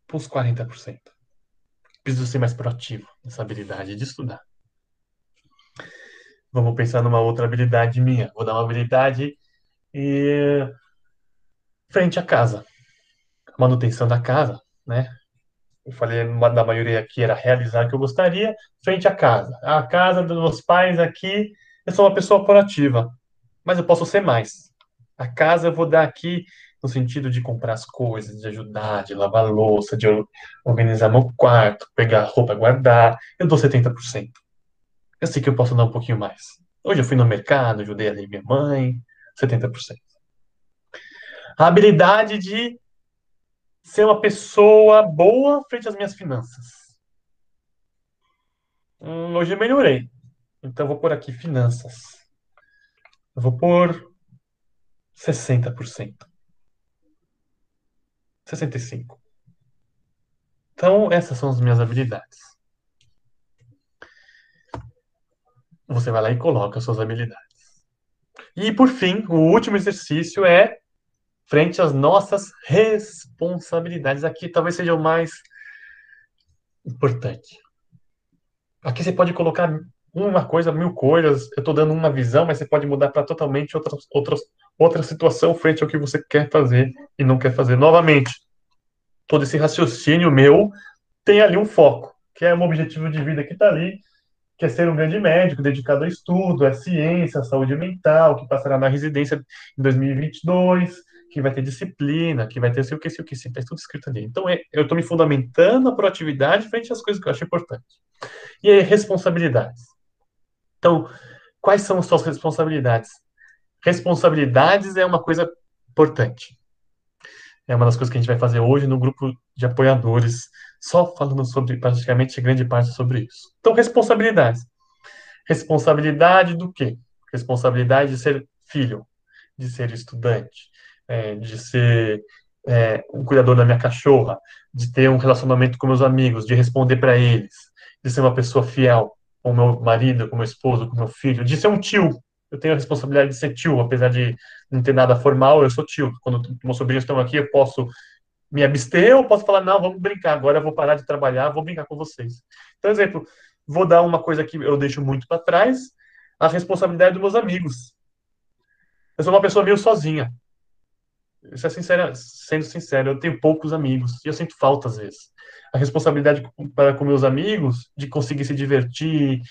para os 40%. Preciso ser mais proativo nessa habilidade de estudar. Vamos pensar numa outra habilidade minha. Vou dar uma habilidade e frente à casa. Manutenção da casa, né? Eu falei da maioria aqui era realizar o que eu gostaria, frente à casa. A casa dos meus pais aqui, eu sou uma pessoa proativa, mas eu posso ser mais. A casa eu vou dar aqui no sentido de comprar as coisas, de ajudar, de lavar louça, de organizar meu quarto, pegar roupa, guardar. Eu dou 70%. Eu sei que eu posso dar um pouquinho mais. Hoje eu fui no mercado, ajudei ali minha mãe, 70%. A habilidade de ser uma pessoa boa frente às minhas finanças. Hum, hoje eu melhorei. Então eu vou pôr aqui finanças. Eu vou pôr 60%. 65%. Então, essas são as minhas habilidades. Você vai lá e coloca as suas habilidades. E, por fim, o último exercício é frente às nossas responsabilidades. Aqui talvez seja o mais importante. Aqui você pode colocar uma coisa, mil coisas. Eu estou dando uma visão, mas você pode mudar para totalmente outra, outra, outra situação frente ao que você quer fazer e não quer fazer. Novamente, todo esse raciocínio meu tem ali um foco, que é um objetivo de vida que está ali, que é ser um grande médico dedicado ao estudo, à ciência, à saúde mental, que passará na residência em 2022, que vai ter disciplina, que vai ter sei o que, sei o que, sei, está tudo escrito ali. Então, é, eu estou me fundamentando a proatividade frente às coisas que eu acho importantes. E aí, responsabilidades. Então, quais são as suas responsabilidades? Responsabilidades é uma coisa importante. É uma das coisas que a gente vai fazer hoje no grupo de apoiadores, só falando sobre, praticamente, grande parte sobre isso. Então, responsabilidades. Responsabilidade do quê? Responsabilidade de ser filho, de ser estudante, é, de ser é, um cuidador da minha cachorra, de ter um relacionamento com meus amigos, de responder para eles, de ser uma pessoa fiel com meu marido, com meu esposo, com meu filho, de ser um tio. Eu tenho a responsabilidade de ser tio, apesar de não ter nada formal, eu sou tio. Quando meus sobrinhos estão aqui, eu posso me abster ou posso falar, não, vamos brincar, agora eu vou parar de trabalhar, vou brincar com vocês. Então, exemplo, vou dar uma coisa que eu deixo muito para trás, a responsabilidade dos meus amigos. Eu sou uma pessoa meio sozinha. Isso é sincero, sendo sincero, eu tenho poucos amigos e eu sinto falta às vezes. A responsabilidade para com meus amigos de conseguir se divertir,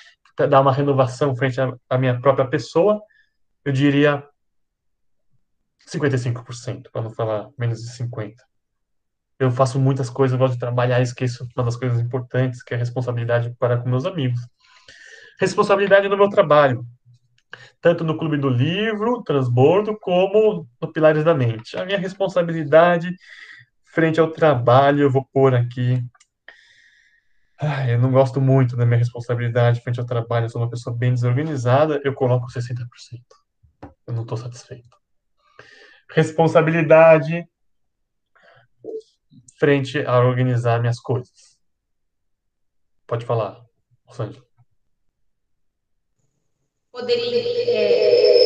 dar uma renovação frente à minha própria pessoa, eu diria 55%, para não falar menos de 50%. Eu faço muitas coisas, eu gosto de trabalhar, esqueço uma das coisas importantes, que é a responsabilidade para com meus amigos. Responsabilidade no meu trabalho tanto no Clube do Livro, Transbordo, como no Pilares da Mente. A minha responsabilidade frente ao trabalho, eu vou pôr aqui. Ai, eu não gosto muito da minha responsabilidade frente ao trabalho, eu sou uma pessoa bem desorganizada, eu coloco 60%. Eu não estou satisfeito. Responsabilidade frente a organizar minhas coisas. Pode falar, Rosângela poderia. É...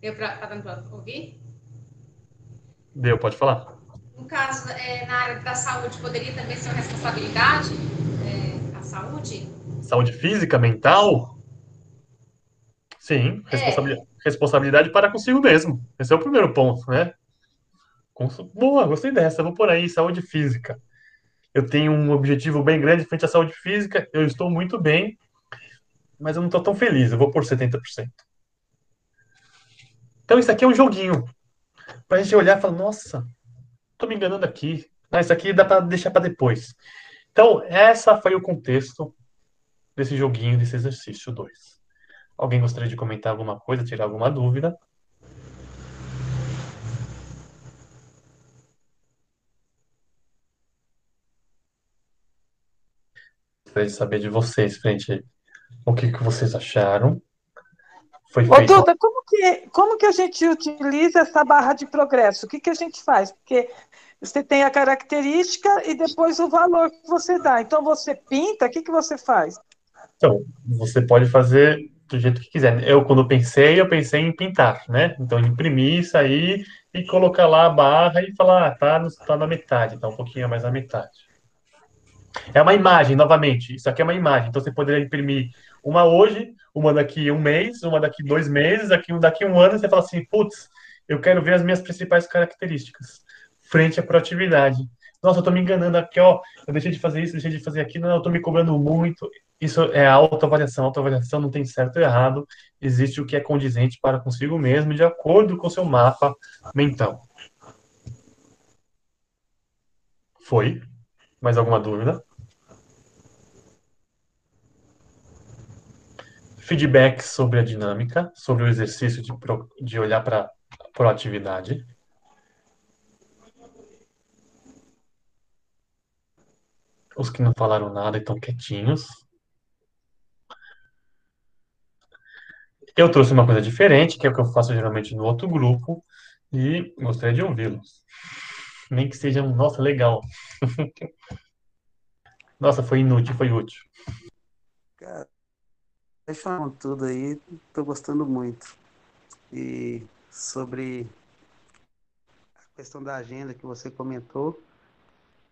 Deu para tá dando para ouvir? Deu, pode falar. No caso, é, na área da saúde, poderia também ser uma responsabilidade é, a saúde? Saúde física, mental? Sim, responsabilidade, é. Responsabilidade para consigo mesmo. Esse é o primeiro ponto, né? Boa, gostei dessa. Vou por aí, saúde física eu tenho um objetivo bem grande frente à saúde física, eu estou muito bem, mas eu não estou tão feliz, eu vou por 70%. Então isso aqui é um joguinho, para a gente olhar e falar, nossa, estou me enganando aqui, ah, isso aqui dá para deixar para depois. Então, essa foi o contexto desse joguinho, desse exercício 2. Alguém gostaria de comentar alguma coisa, tirar alguma dúvida? gostaria de saber de vocês, frente o que, que vocês acharam. Foi feito... Ô, Duda, como que, como que a gente utiliza essa barra de progresso? O que, que a gente faz? Porque você tem a característica e depois o valor que você dá. Então, você pinta, o que, que você faz? Então, você pode fazer do jeito que quiser. Eu, quando pensei, eu pensei em pintar, né? Então, imprimir isso aí e colocar lá a barra e falar, ah, tá, no, tá na metade, tá um pouquinho mais na metade. É uma imagem, novamente. Isso aqui é uma imagem. Então, você poderia imprimir uma hoje, uma daqui um mês, uma daqui dois meses, aqui um daqui um ano. Você fala assim, putz, eu quero ver as minhas principais características frente à proatividade. Nossa, eu tô me enganando aqui, ó. Eu deixei de fazer isso, deixei de fazer aquilo, não, eu tô me cobrando muito. Isso é autoavaliação. Autoavaliação não tem certo ou errado. Existe o que é condizente para consigo mesmo, de acordo com seu mapa mental. Foi? Mais alguma dúvida? Feedback sobre a dinâmica, sobre o exercício de, pro, de olhar para a proatividade. Os que não falaram nada estão quietinhos. Eu trouxe uma coisa diferente, que é o que eu faço geralmente no outro grupo, e gostaria de ouvi-los. Nem que seja um, nossa, legal. nossa, foi inútil, foi útil. Cara, fechando tudo aí, tô gostando muito. E sobre a questão da agenda que você comentou,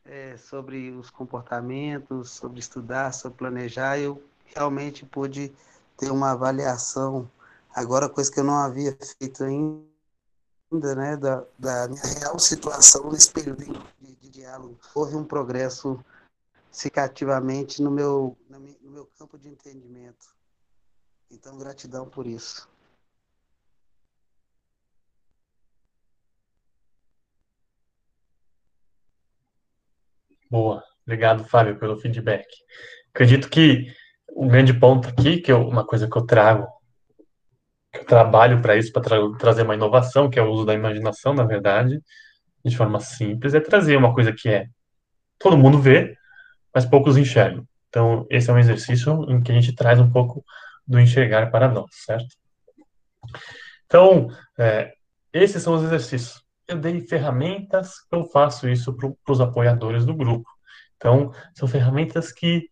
é, sobre os comportamentos, sobre estudar, sobre planejar, eu realmente pude ter uma avaliação, agora coisa que eu não havia feito ainda, né, da, da minha real situação nesse período de, de diálogo. Houve um progresso significativamente no meu, no meu campo de entendimento. Então, gratidão por isso. Boa. Obrigado, Fábio, pelo feedback. Acredito que um grande ponto aqui, que é uma coisa que eu trago, que eu trabalho para isso, para tra trazer uma inovação, que é o uso da imaginação, na verdade, de forma simples, é trazer uma coisa que é todo mundo vê, mas poucos enxergam. Então, esse é um exercício em que a gente traz um pouco do enxergar para nós, certo? Então, é, esses são os exercícios eu dei ferramentas, eu faço isso para os apoiadores do grupo. Então, são ferramentas que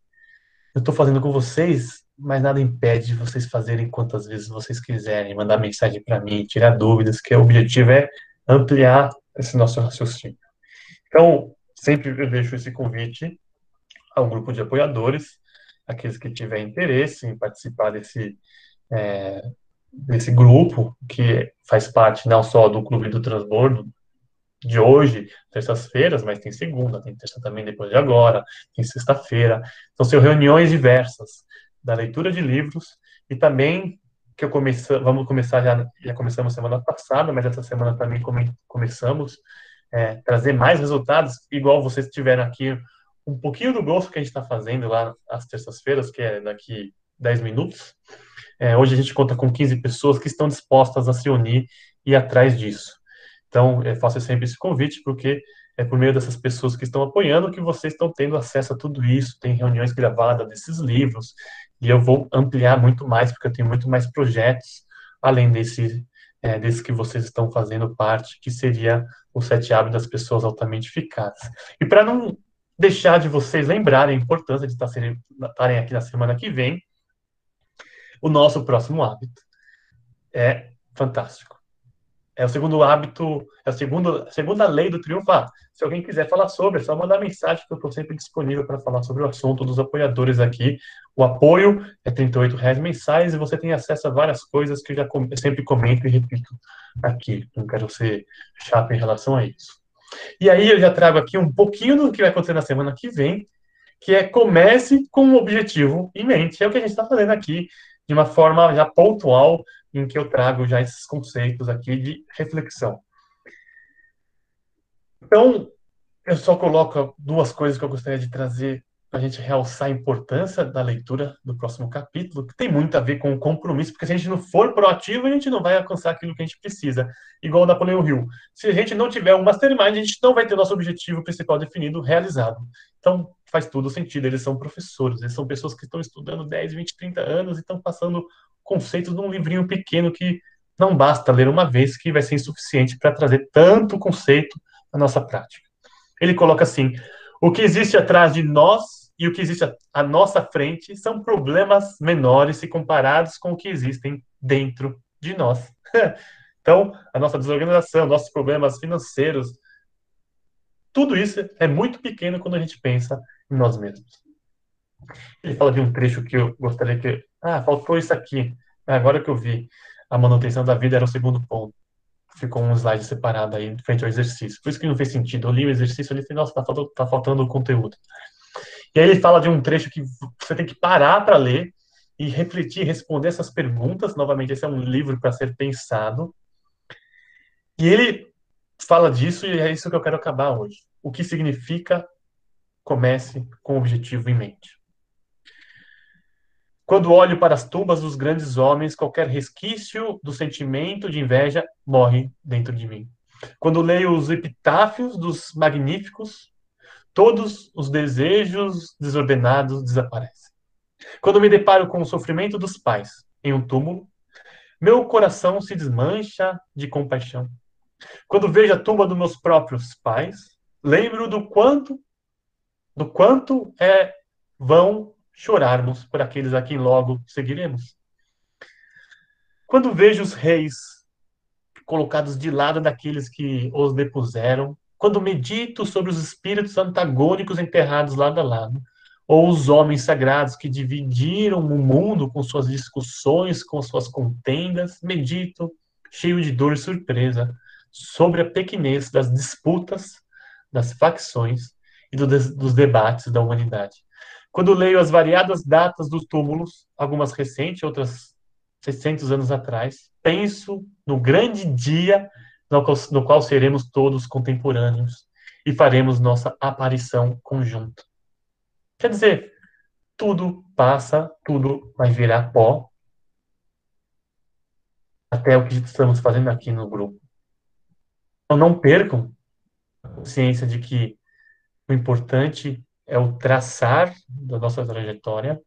eu estou fazendo com vocês, mas nada impede de vocês fazerem quantas vezes vocês quiserem, mandar mensagem para mim, tirar dúvidas, que o objetivo é ampliar esse nosso raciocínio. Então, sempre eu deixo esse convite ao grupo de apoiadores, aqueles que tiverem interesse em participar desse, é, desse grupo, que faz parte não só do Clube do Transbordo de hoje, terças-feiras, mas tem segunda, tem terça também depois de agora, tem sexta-feira. Então, são reuniões diversas da leitura de livros e também que eu comece, vamos começar já, já começamos semana passada, mas essa semana também come, começamos é, trazer mais resultados, igual vocês tiveram aqui um pouquinho do gosto que a gente está fazendo lá às terças-feiras, que é daqui 10 minutos. É, hoje a gente conta com 15 pessoas que estão dispostas a se unir e ir atrás disso. Então, eu faço sempre esse convite, porque é por meio dessas pessoas que estão apoiando que vocês estão tendo acesso a tudo isso. Tem reuniões gravadas desses livros, e eu vou ampliar muito mais, porque eu tenho muito mais projetos, além desse, é, desse que vocês estão fazendo parte, que seria o Sete Hábitos das Pessoas Altamente Eficazes. E para não deixar de vocês lembrarem a importância de estarem aqui na semana que vem, o nosso próximo hábito é fantástico. É o segundo hábito, é a segunda, segunda lei do triunfo. Ah, se alguém quiser falar sobre, é só mandar mensagem que eu estou sempre disponível para falar sobre o assunto dos apoiadores aqui. O apoio é R$ reais mensais e você tem acesso a várias coisas que eu já eu sempre comento e repito aqui. Não quero ser chato em relação a isso. E aí eu já trago aqui um pouquinho do que vai acontecer na semana que vem, que é comece com um objetivo em mente. É o que a gente está fazendo aqui de uma forma já pontual, em que eu trago já esses conceitos aqui de reflexão. Então, eu só coloco duas coisas que eu gostaria de trazer para a gente realçar a importância da leitura do próximo capítulo, que tem muito a ver com o compromisso, porque se a gente não for proativo, a gente não vai alcançar aquilo que a gente precisa. Igual o Napoleão Hill. Se a gente não tiver um mastermind, a gente não vai ter nosso objetivo principal definido, realizado. Então, faz todo sentido. Eles são professores, eles são pessoas que estão estudando 10, 20, 30 anos e estão passando conceitos num livrinho pequeno que não basta ler uma vez, que vai ser insuficiente para trazer tanto conceito na nossa prática. Ele coloca assim: o que existe atrás de nós e o que existe à nossa frente são problemas menores se comparados com o que existem dentro de nós. Então, a nossa desorganização, nossos problemas financeiros, tudo isso é muito pequeno quando a gente pensa em nós mesmos. Ele fala de um trecho que eu gostaria que. Ah, faltou isso aqui. Agora que eu vi. A manutenção da vida era o segundo ponto ficou um slide separado aí frente ao exercício. Por isso que não fez sentido. Eu li o exercício ali e falei, nossa, tá faltando, tá faltando conteúdo. E aí ele fala de um trecho que você tem que parar para ler e refletir, responder essas perguntas. Novamente, esse é um livro para ser pensado. E ele fala disso e é isso que eu quero acabar hoje. O que significa comece com o objetivo em mente. Quando olho para as tumbas dos grandes homens, qualquer resquício do sentimento de inveja morre dentro de mim. Quando leio os epitáfios dos magníficos, todos os desejos desordenados desaparecem. Quando me deparo com o sofrimento dos pais em um túmulo, meu coração se desmancha de compaixão. Quando vejo a tumba dos meus próprios pais, lembro do quanto do quanto é vão chorarmos por aqueles a quem logo seguiremos. Quando vejo os reis colocados de lado daqueles que os depuseram, quando medito sobre os espíritos antagônicos enterrados lado a lado, ou os homens sagrados que dividiram o mundo com suas discussões, com suas contendas, medito, cheio de dor e surpresa, sobre a pequenez das disputas, das facções e do, dos debates da humanidade. Quando leio as variadas datas dos túmulos, algumas recentes, outras 600 anos atrás, penso no grande dia no qual, no qual seremos todos contemporâneos e faremos nossa aparição conjunta. Quer dizer, tudo passa, tudo vai virar pó, até o que estamos fazendo aqui no grupo. Então não percam a consciência de que o importante é o traçar da nossa trajetória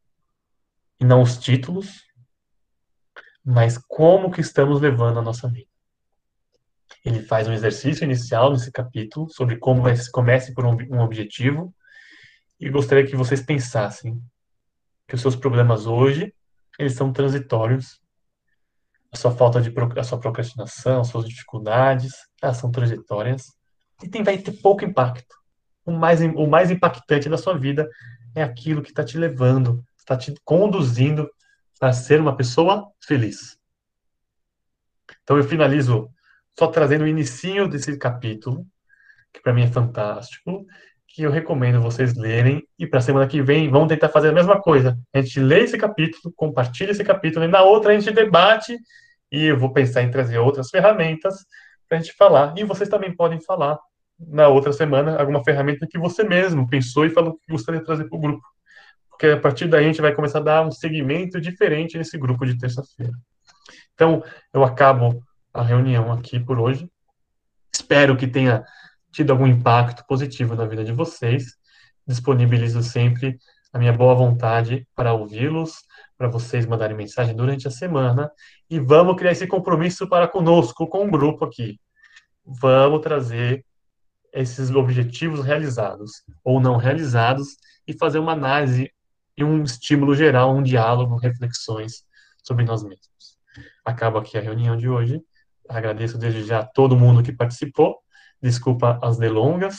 e não os títulos, mas como que estamos levando a nossa vida. Ele faz um exercício inicial nesse capítulo sobre como comece por um, um objetivo e gostaria que vocês pensassem que os seus problemas hoje eles são transitórios. A sua falta de a sua procrastinação, as suas dificuldades, elas são transitórias e tem, vai ter pouco impacto o mais, o mais impactante da sua vida é aquilo que está te levando, está te conduzindo para ser uma pessoa feliz. Então eu finalizo só trazendo o inicinho desse capítulo, que para mim é fantástico, que eu recomendo vocês lerem e para a semana que vem vamos tentar fazer a mesma coisa. A gente lê esse capítulo, compartilha esse capítulo e na outra a gente debate e eu vou pensar em trazer outras ferramentas para a gente falar e vocês também podem falar na outra semana alguma ferramenta que você mesmo pensou e falou que gostaria de trazer para o grupo. Porque a partir daí a gente vai começar a dar um segmento diferente nesse grupo de terça-feira. Então, eu acabo a reunião aqui por hoje. Espero que tenha tido algum impacto positivo na vida de vocês. Disponibilizo sempre a minha boa vontade para ouvi-los, para vocês mandarem mensagem durante a semana. E vamos criar esse compromisso para conosco, com o grupo aqui. Vamos trazer esses objetivos realizados ou não realizados e fazer uma análise e um estímulo geral, um diálogo, reflexões sobre nós mesmos. Acabo aqui a reunião de hoje. Agradeço desde já a todo mundo que participou. Desculpa as delongas.